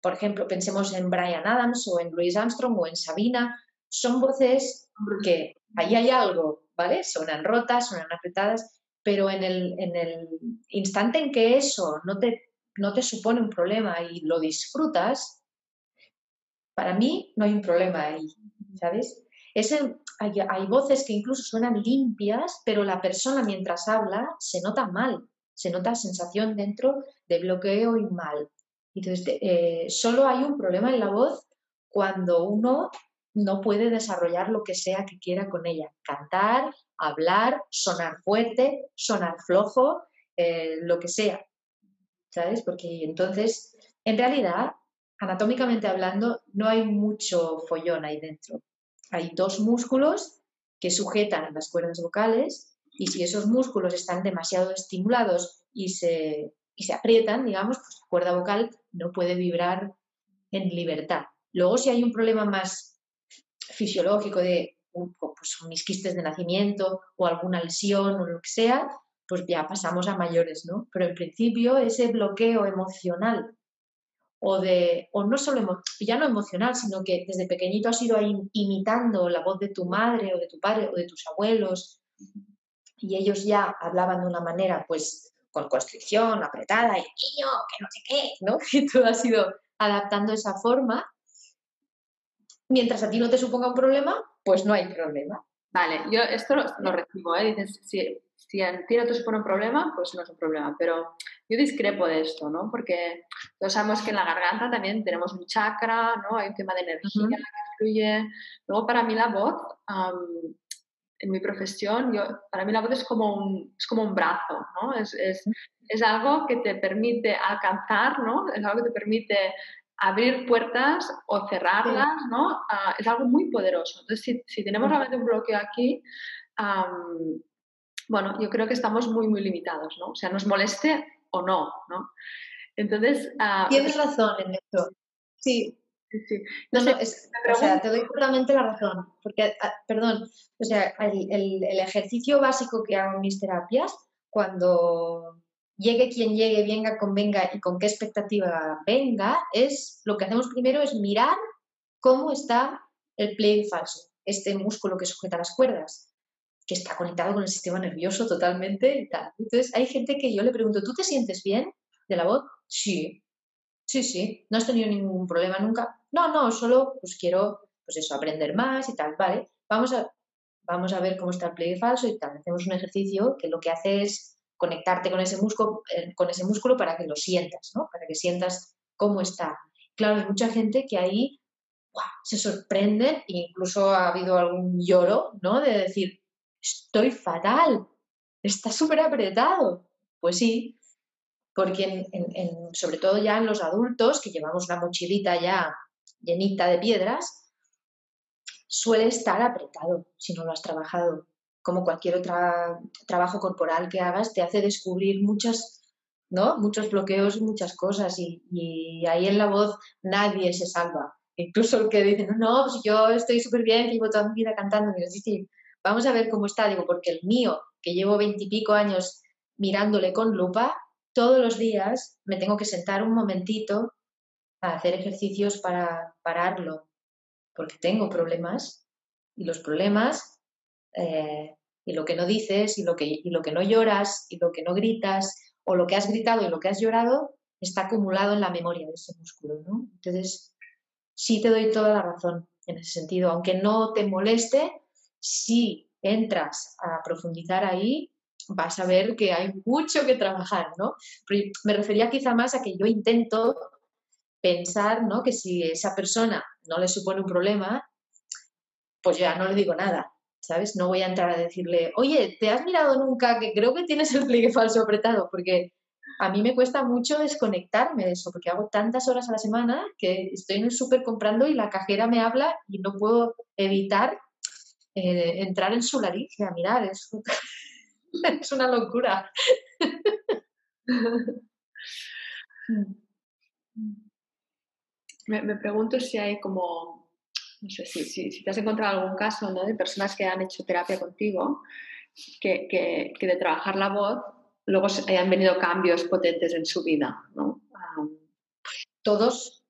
B: por ejemplo, pensemos en Brian Adams o en Louis Armstrong o en Sabina, son voces que ahí hay algo, ¿vale? Suenan rotas, suenan apretadas, pero en el, en el instante en que eso no te, no te supone un problema y lo disfrutas, para mí no hay un problema ahí, ¿sabes? Ese, hay, hay voces que incluso suenan limpias, pero la persona mientras habla se nota mal, se nota sensación dentro de bloqueo y mal. Entonces, eh, solo hay un problema en la voz cuando uno no puede desarrollar lo que sea que quiera con ella. Cantar, hablar, sonar fuerte, sonar flojo, eh, lo que sea. ¿Sabes? Porque entonces, en realidad, anatómicamente hablando, no hay mucho follón ahí dentro. Hay dos músculos que sujetan las cuerdas vocales y si esos músculos están demasiado estimulados y se, y se aprietan, digamos, pues la cuerda vocal no puede vibrar en libertad. Luego, si hay un problema más fisiológico de pues, mis quistes de nacimiento o alguna lesión o lo que sea, pues ya pasamos a mayores, ¿no? Pero en principio ese bloqueo emocional o de, o no solo emocional, sino que desde pequeñito has ido ahí imitando la voz de tu madre o de tu padre o de tus abuelos y ellos ya hablaban de una manera pues con constricción, apretada y niño, que no sé qué, ¿no? Y tú has ido adaptando esa forma. Mientras a ti no te suponga un problema, pues no hay problema.
A: Vale, yo esto lo, lo recibo, ¿eh? Dices, si, si a ti no te supone un problema, pues no es un problema. Pero yo discrepo de esto, ¿no? Porque todos sabemos que en la garganta también tenemos un chakra, ¿no? Hay un tema de energía
B: Ujú.
A: que fluye. Luego, para mí la voz, en mi profesión, yo, para mí la voz es como un, es como un brazo, ¿no? Es, es, es algo que te permite alcanzar, ¿no? Es algo que te permite abrir puertas o cerrarlas, ¿no? Ah, es algo muy poderoso. Entonces, si, si tenemos realmente un bloqueo aquí, am, bueno, yo creo que estamos muy, muy limitados, ¿no? O sea, nos moleste o no, ¿no? Entonces... ah,
B: Tienes razón en esto. Sí,
A: sí, sí.
B: No, no, es- o sea, te doy puramente la razón. Porque, ah, perdón, o sea, el, el- el ejercicio básico que hago en mis terapias, cuando llegue quien llegue, venga, convenga y con qué expectativa venga, es lo que hacemos primero es mirar cómo está el pliegue falso, este músculo que sujeta las cuerdas, que está conectado con el sistema nervioso totalmente y tal. Entonces, hay gente que yo le pregunto, ¿tú te sientes bien de la voz? Sí, Sí, sí, no has tenido ningún problema nunca. No, no, solo pues quiero, pues eso, aprender más y tal, vale. Vamos a, vamos a ver cómo está el pliegue falso y tal. Hacemos un ejercicio que lo que hace es conectarte con ese músculo, eh, con ese músculo para que lo sientas, ¿no? Para que sientas cómo está. Claro, hay mucha gente que ahí se sorprende e incluso ha habido algún lloro, ¿no? De decir, estoy fatal, está súper apretado. Pues sí, porque en- sobre todo ya en los adultos, que llevamos una mochilita ya llenita de piedras, suele estar apretado si no lo has trabajado. Como cualquier otro trabajo corporal que hagas, te hace descubrir muchas, ¿no? muchos bloqueos muchas cosas. Y, y ahí en la voz nadie se salva. Incluso el que dice, no, no, pues yo estoy súper bien, llevo toda mi vida cantando. Digo, sí, sí, vamos a ver cómo está. Digo, porque el mío, que llevo veintipico años mirándole con lupa, todos los días me tengo que sentar un momentito a hacer ejercicios para pararlo, porque tengo problemas y los problemas eh, y lo que no dices y lo que, y lo que no lloras y lo que no gritas o lo que has gritado y lo que has llorado está acumulado en la memoria de ese músculo, ¿no? Entonces, sí te doy toda la razón en ese sentido, aunque no te moleste, si entras a profundizar ahí, vas a ver que hay mucho que trabajar, ¿no? me refería quizá más a que yo intento pensar, ¿no? Que si esa persona no le supone un problema, pues ya no le digo nada, ¿sabes? No voy a entrar a decirle, oye, ¿te has mirado nunca que creo que tienes el pliegue falso apretado? Porque a mí me cuesta mucho desconectarme de eso, porque hago tantas horas a la semana que estoy en el súper comprando y la cajera me habla y no puedo evitar eh, entrar en su y a mirar. Es, es una locura.
A: me, pregunto si hay como, no sé, si, si, te has encontrado algún caso ¿no? de personas que han hecho terapia contigo, que, que, que de trabajar la voz luego hayan venido cambios potentes en su vida, ¿no?
B: todos,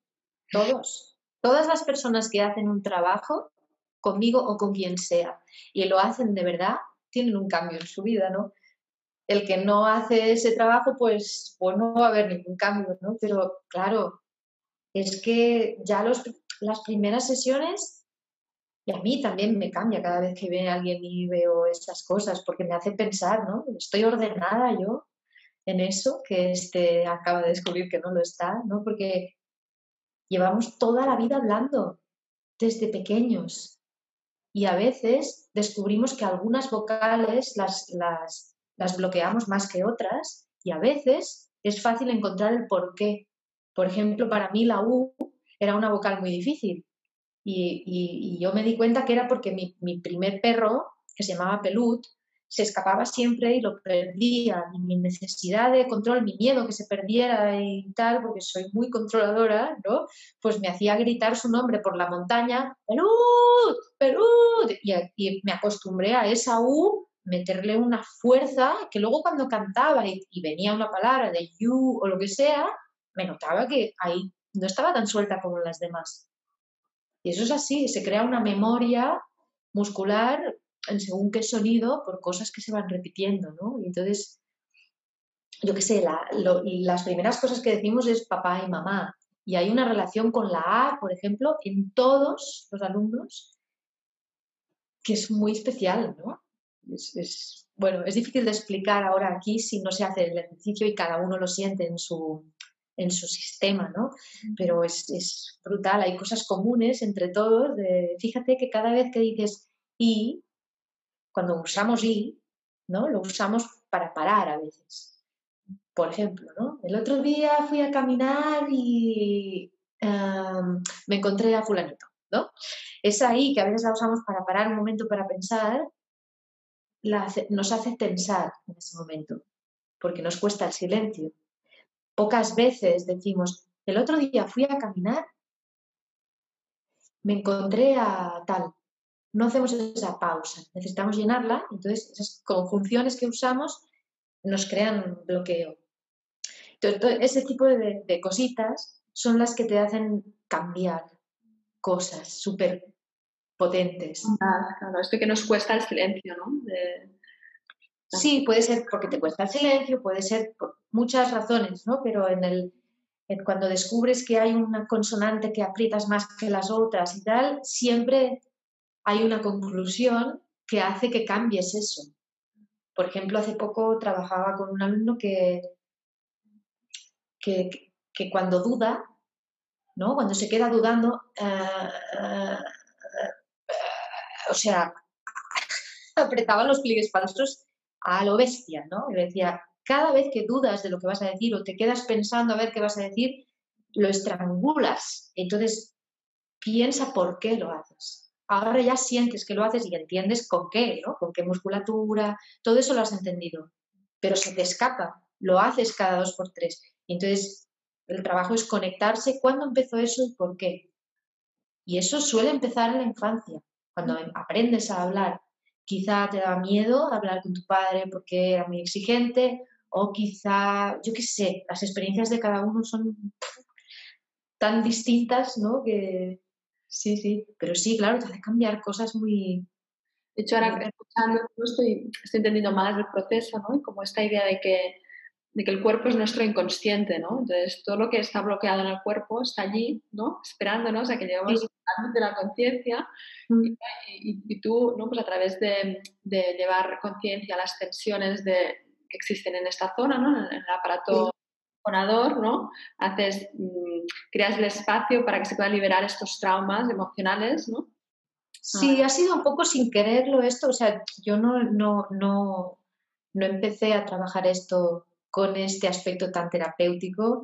B: todos, todas las personas que hacen un trabajo conmigo o con quien sea y lo hacen de verdad, tienen un cambio en su vida, ¿no? El que no hace ese trabajo, pues, pues no va a haber ningún cambio, ¿no? Pero claro, es que ya los, las primeras sesiones, y a mí también me cambia cada vez que viene alguien y veo estas cosas, porque me hace pensar, ¿no? Estoy ordenada yo en eso, que este acaba de descubrir que no lo está, ¿no? Porque llevamos toda la vida hablando desde pequeños y a veces descubrimos que algunas vocales las, las, las bloqueamos más que otras y a veces es fácil encontrar el por qué. Por ejemplo, para mí la U era una vocal muy difícil y, yo me di cuenta que era porque mi, primer perro, que se llamaba Pelut, se escapaba siempre y lo perdía. Y mi necesidad de control, mi miedo que se perdiera y tal, porque soy muy controladora, ¿no? Pues me hacía gritar su nombre por la montaña, Pelut, Pelut, y, y me acostumbré a esa U meterle una fuerza que luego cuando cantaba y, y, venía una palabra de you o lo que sea, me notaba que ahí no estaba tan suelta como las demás. Y eso es así, se crea una memoria muscular según qué sonido por cosas que se van repitiendo, ¿no? Y entonces, yo qué sé, las primeras cosas que decimos es papá y mamá. Y hay una relación con la A, por ejemplo, en todos los alumnos, que es muy especial, ¿no? es, bueno, es difícil de explicar ahora aquí si no se hace el ejercicio y cada uno lo siente en su, en su sistema, ¿no? Pero es, brutal, hay cosas comunes entre todos. De, fíjate que cada vez que dices y, cuando usamos y, ¿no? Lo usamos para parar a veces. Por ejemplo, ¿no? El otro día fui a caminar y em, me encontré a fulanito, ¿no? Es ahí que a veces la usamos para parar un momento para pensar, nos hace tensar en ese momento, porque nos cuesta el silencio. Pocas veces decimos, el otro día fui a caminar, me encontré a tal. No hacemos esa pausa, necesitamos llenarla, entonces esas conjunciones que usamos nos crean bloqueo. Entonces, ese tipo de, cositas son las que te hacen cambiar cosas súper potentes.
A: Claro, esto que nos cuesta el silencio, ¿no?
B: Sí, puede ser porque te cuesta el silencio, puede ser por muchas razones, ¿no? Pero en el, cuando descubres que hay una consonante que aprietas más que las otras y tal, siempre hay una conclusión que hace que cambies eso. Por ejemplo, hace poco trabajaba con un alumno que, que, cuando duda, ¿no? cuando se queda dudando, eh, o sea, apretaba los pliegues falsos a lo bestia, ¿no? Y decía, cada vez que dudas de lo que vas a decir o te quedas pensando a ver qué vas a decir, lo estrangulas. Entonces, piensa por qué lo haces. Ahora ya sientes que lo haces y entiendes con qué, ¿no? Con qué musculatura, todo eso lo has entendido. Pero se te escapa, lo haces cada dos por tres. entonces, el trabajo es conectarse cuándo empezó eso y por qué. Y eso suele empezar en la infancia, cuando aprendes a hablar Quizá te da miedo hablar con tu padre porque era muy exigente o quizá, yo qué sé, las experiencias de cada uno son tan distintas, ¿no? Que sí, sí, pero sí, claro, te hace cambiar cosas muy...
A: De hecho, ahora escuchando estoy, estoy entendiendo más el proceso, ¿no? Y como esta idea de que de que el cuerpo es nuestro inconsciente, ¿no? Entonces, todo lo que está bloqueado en el cuerpo está allí, ¿no? Esperándonos a que lleguemos la de la conciencia mm. y, tú, ¿no? Pues a través de, llevar conciencia a las tensiones de, que existen en esta zona, ¿no? En, el aparato fonador, ¿no? Haces, mm, creas el espacio para que se puedan liberar estos traumas emocionales, ¿no?
B: Sí, ha sido un poco sin quererlo esto, o sea, yo no, no, no, no empecé a trabajar esto con este aspecto tan terapéutico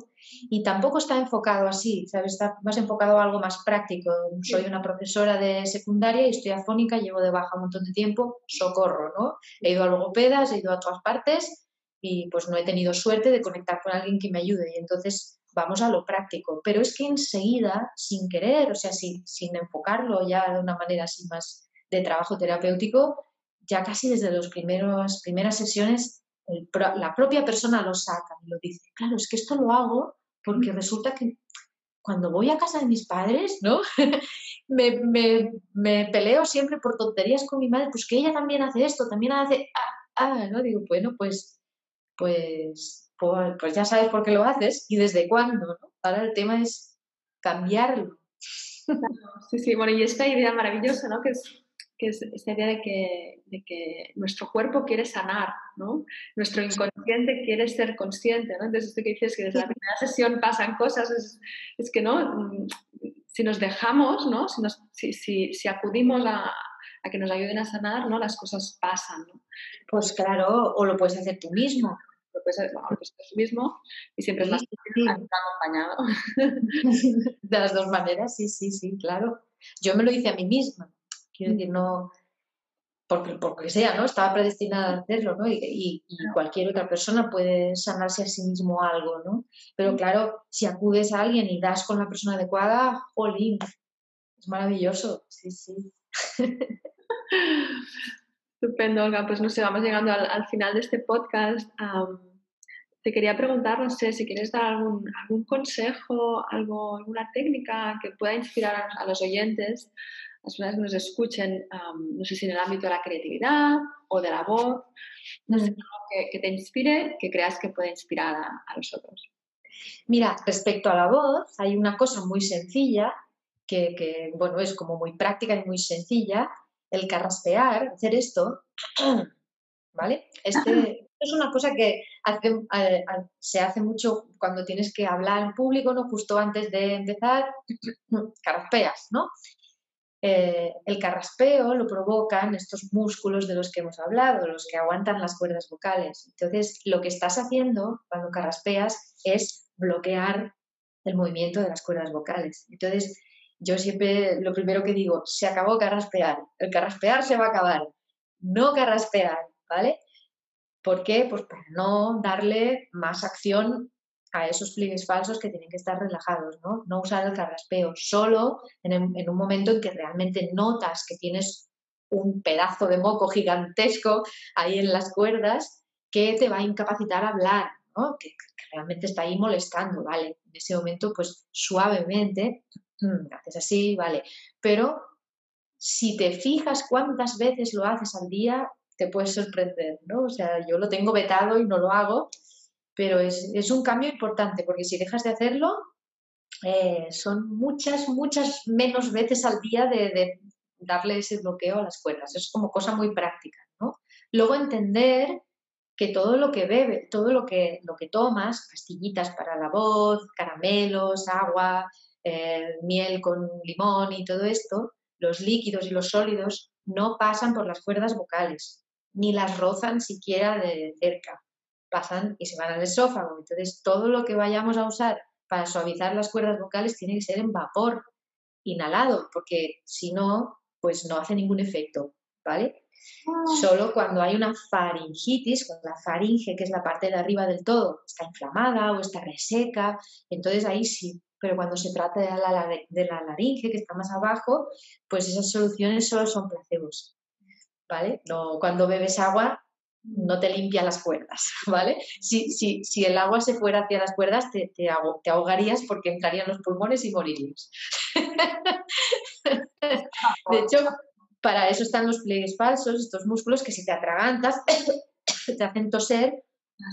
B: y tampoco está enfocado así, ¿sabes? Está más enfocado a algo más práctico. Soy una profesora de secundaria y estoy afónica, llevo de baja un montón de tiempo, socorro, ¿no? He ido a logopedas, he ido a todas partes y pues no he tenido suerte de conectar con alguien que me ayude y entonces vamos a lo práctico. Pero es que enseguida, sin querer, o sea, sin, sin enfocarlo ya de una manera así más de trabajo terapéutico, ya casi desde las primeras sesiones la propia persona lo saca y lo dice. Claro, es que esto lo hago porque resulta que cuando voy a casa de mis padres, ¿no? me, me, peleo siempre por tonterías con mi madre, pues que ella también hace esto, también hace... Ah, ah, ¿no? Digo, bueno, pues, pues, pues, pues, ya sabes por qué lo haces y desde cuándo, ¿no? Ahora el tema es cambiarlo.
A: Sí, sí, bueno, y esta idea maravillosa, ¿no? Que es que es esta idea de que, de que, nuestro cuerpo quiere sanar, ¿no? Nuestro inconsciente quiere ser consciente, ¿no? Entonces, esto que dices que desde la primera sesión pasan cosas, es, es que, ¿no? Mm, si nos dejamos, ¿no? Si, nos, si, si, si acudimos a, a, que nos ayuden a sanar, ¿no? Las cosas pasan, ¿no?
B: Pues claro, o lo puedes hacer tú mismo.
A: Lo puedes hacer, bueno, tú mismo y siempre es más acompañado.
B: De las dos maneras, sí, sí, sí, claro. Yo me lo hice a mí misma Quiero decir, no, porque, porque sea, ¿no? Estaba predestinada a hacerlo, ¿no? Y, cualquier otra persona puede sanarse a sí mismo algo, ¿no? Pero claro, si acudes a alguien y das con la persona adecuada, jolín, es maravilloso, sí, sí.
A: Estupendo, Olga. Pues no sé, vamos llegando al, final de este podcast. te quería preguntar, no sé, si quieres dar algún, algún consejo, algo, alguna técnica que pueda inspirar a los oyentes las personas que nos escuchen, no sé si en el ámbito de la creatividad o de la voz, no sé, mm. que, te inspire, que creas que puede inspirar a, los otros.
B: Mira, respecto a la voz, hay una cosa muy sencilla que, bueno, es como muy práctica y muy sencilla, el carraspear, hacer esto, ¿vale? Este es una cosa que se hace mucho cuando tienes que hablar en público, ¿no? Justo antes de empezar, carraspeas, ¿no? Eh, el carraspeo lo provocan estos músculos de los que hemos hablado, los que aguantan las cuerdas vocales. Entonces, lo que estás haciendo cuando carraspeas es bloquear el movimiento de las cuerdas vocales. Entonces, yo siempre lo primero que digo, se acabó carraspear, el carraspear se va a acabar, no carraspear, ¿vale? ¿Por qué? Pues para no darle más acción a esos pliegues falsos que tienen que estar relajados, ¿no? No usar el carraspeo, solo en, un momento en que realmente notas que tienes un pedazo de moco gigantesco ahí en las cuerdas que te va a incapacitar a hablar, ¿no? Que, realmente está ahí molestando, ¿vale? En ese momento, pues suavemente, mm, haces así, ¿vale? Pero si te fijas cuántas veces lo haces al día, te puedes sorprender, ¿no? O sea, yo lo tengo vetado y no lo hago, pero es, un cambio importante porque si dejas de hacerlo, eh, son muchas, muchas menos veces al día de, darle ese bloqueo a las cuerdas. Es como cosa muy práctica. ¿no? Luego entender que todo lo que bebe, todo lo que, lo que tomas, pastillitas para la voz, caramelos, agua, eh, miel con limón y todo esto, los líquidos y los sólidos no pasan por las cuerdas vocales, ni las rozan siquiera de cerca pasan y se van al esófago. Entonces, todo lo que vayamos a usar para suavizar las cuerdas vocales tiene que ser en vapor, inhalado, porque si no, pues no hace ningún efecto, ¿vale? Ah. Solo cuando hay una faringitis, cuando la faringe, que es la parte de arriba del todo, está inflamada o está reseca, entonces ahí sí. Pero cuando se trata de la, de la laringe, que está más abajo, pues esas soluciones solo son placebos, ¿vale? No, cuando bebes agua no te limpia las cuerdas, ¿vale? Si, si, si el agua se fuera hacia las cuerdas, te, te, te ahogarías porque entrarían los pulmones y morirías. De hecho, para eso están los pliegues falsos, estos músculos que si te atragantas, te hacen toser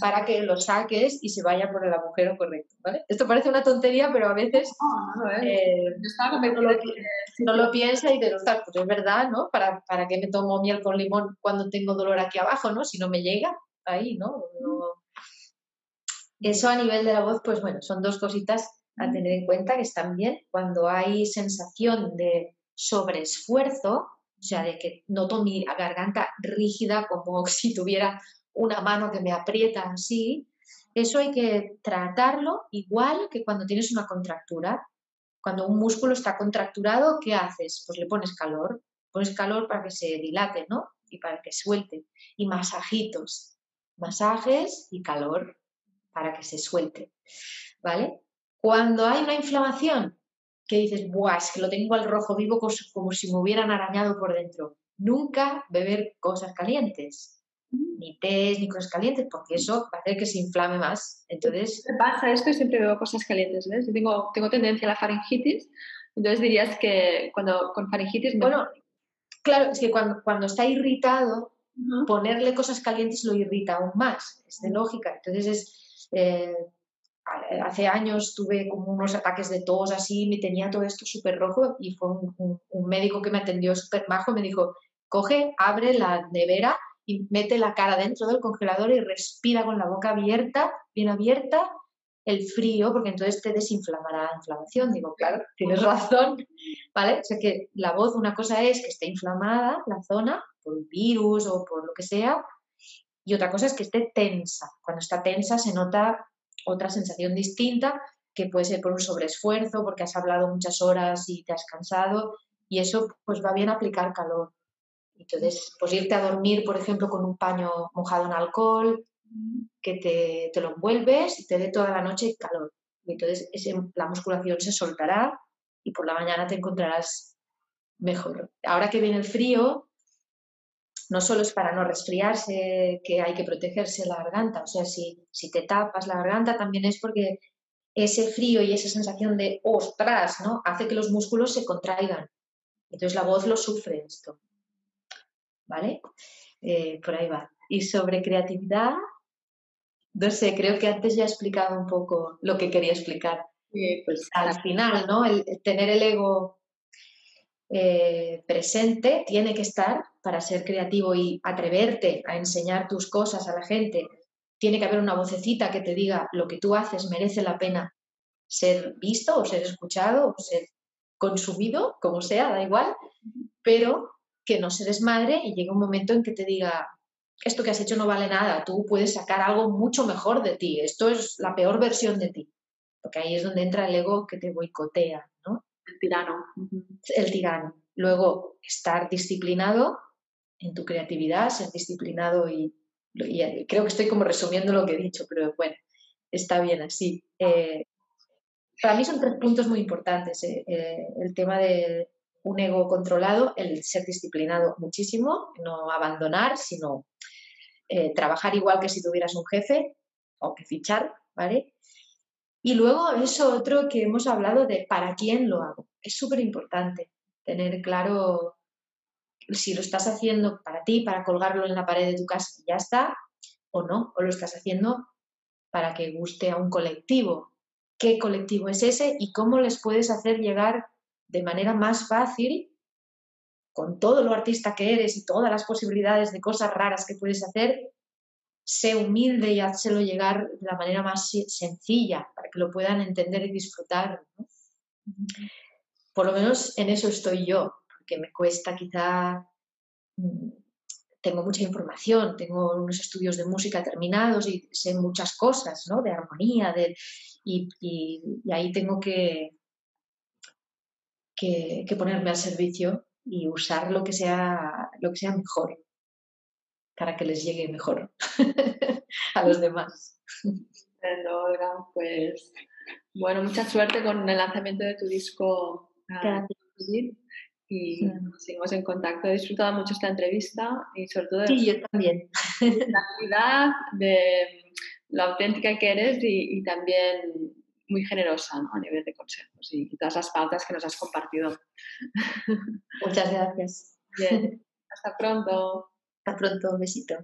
B: para que lo saques y se vaya por el agujero correcto, ¿vale? Esto parece una tontería, pero a veces
A: no, no,
B: eh, no, lo, no, lo, piensa y te pues es verdad, ¿no? ¿Para, ¿Para qué me tomo miel con limón cuando tengo dolor aquí abajo, ¿no? Si no me llega ahí, ¿no? Eso a nivel de la voz, pues bueno, son dos cositas a tener en cuenta que están bien. Cuando hay sensación de sobreesfuerzo, o sea, de que noto mi garganta rígida como si tuviera una mano que me aprieta así, eso hay que tratarlo igual que cuando tienes una contractura. Cuando un músculo está contracturado, ¿qué haces? Pues le pones calor, pones calor para que se dilate, ¿no? Y para que suelte. Y masajitos, masajes y calor para que se suelte, ¿vale? Cuando hay una inflamación, que dices, Buah, es que lo tengo al rojo vivo como si me hubieran arañado por dentro. Nunca beber cosas calientes ni té ni cosas calientes, porque eso va a hacer que se inflame más. Entonces...
A: Me pasa esto y siempre bebo cosas calientes, ¿ves? Yo tengo, tengo tendencia a la faringitis, entonces dirías que cuando con faringitis...
B: Bueno, claro, es que cuando, cuando está irritado, ponerle cosas calientes lo irrita aún más, es de lógica. Entonces es... Eh, hace años tuve como unos ataques de tos así, me tenía todo esto súper rojo y fue un, un médico que me atendió súper bajo, me dijo, coge, abre la nevera y mete la cara dentro del congelador y respira con la boca abierta, bien abierta, el frío, porque entonces te desinflamará la inflamación. Digo, claro, tienes razón, ¿vale? O sea que la voz, una cosa es que esté inflamada la zona por un virus o por lo que sea, y otra cosa es que esté tensa. Cuando está tensa se nota otra sensación distinta, que puede ser por un sobreesfuerzo, porque has hablado muchas horas y te has cansado, y eso pues va bien aplicar calor. Entonces, pues irte a dormir, por ejemplo, con un paño mojado en alcohol, que te, te lo envuelves y te dé toda la noche calor. Y entonces ese, la musculación se soltará y por la mañana te encontrarás mejor. Ahora que viene el frío, no solo es para no resfriarse, que hay que protegerse la garganta, o sea, si, si te tapas la garganta también es porque ese frío y esa sensación de ostras, ¿no? Hace que los músculos se contraigan. Entonces la voz lo sufre esto. ¿Vale? Eh, por ahí va. Y sobre creatividad, no sé, creo que antes ya he explicado un poco lo que quería explicar. pues al final, ¿no? El, tener el ego eh, presente tiene que estar para ser creativo y atreverte a enseñar tus cosas a la gente. Tiene que haber una vocecita que te diga lo que tú haces merece la pena ser visto o ser escuchado o ser consumido, como sea, da igual, pero que no se desmadre y llegue un momento en que te diga, esto que has hecho no vale nada, tú puedes sacar algo mucho mejor de ti, esto es la peor versión de ti. Porque ahí es donde entra el ego que te boicotea, ¿no?
A: El tirano.
B: El tirano. Luego, estar disciplinado en tu creatividad, ser disciplinado y, creo que estoy como resumiendo lo que he dicho, pero bueno, está bien así. Eh, para mí son tres puntos muy importantes. Eh, eh, el tema de, un ego controlado, el ser disciplinado muchísimo, no abandonar, sino eh, trabajar igual que si tuvieras un jefe, o que fichar, ¿vale? Y luego eso otro que hemos hablado de para quién lo hago. Es súper importante tener claro si lo estás haciendo para ti, para colgarlo en la pared de tu casa y ya está, o no, o lo estás haciendo para que guste a un colectivo. ¿Qué colectivo es ese y cómo les puedes hacer llegar de manera más fácil, con todo lo artista que eres y todas las posibilidades de cosas raras que puedes hacer, sé humilde y hazlo llegar de la manera más sencilla para que lo puedan entender y disfrutar. Por lo menos en eso estoy yo, porque me cuesta quizá, mm, tengo mucha información, tengo unos estudios de música terminados y sé muchas cosas, ¿no? De armonía, de, y ahí tengo que, que, ponerme al servicio y usar lo que sea, lo que sea mejor para que les llegue mejor a los demás.
A: pues bueno, mucha suerte con el lanzamiento de tu disco. Y seguimos en contacto. He disfrutado mucho esta entrevista y sobre todo de
B: sí, yo también.
A: la calidad, de lo auténtica que eres y también muy generosa a nivel de consejos y, todas las pautas que nos has compartido.
B: Muchas gracias.
A: Bien, hasta pronto.
B: Hasta pronto, un besito.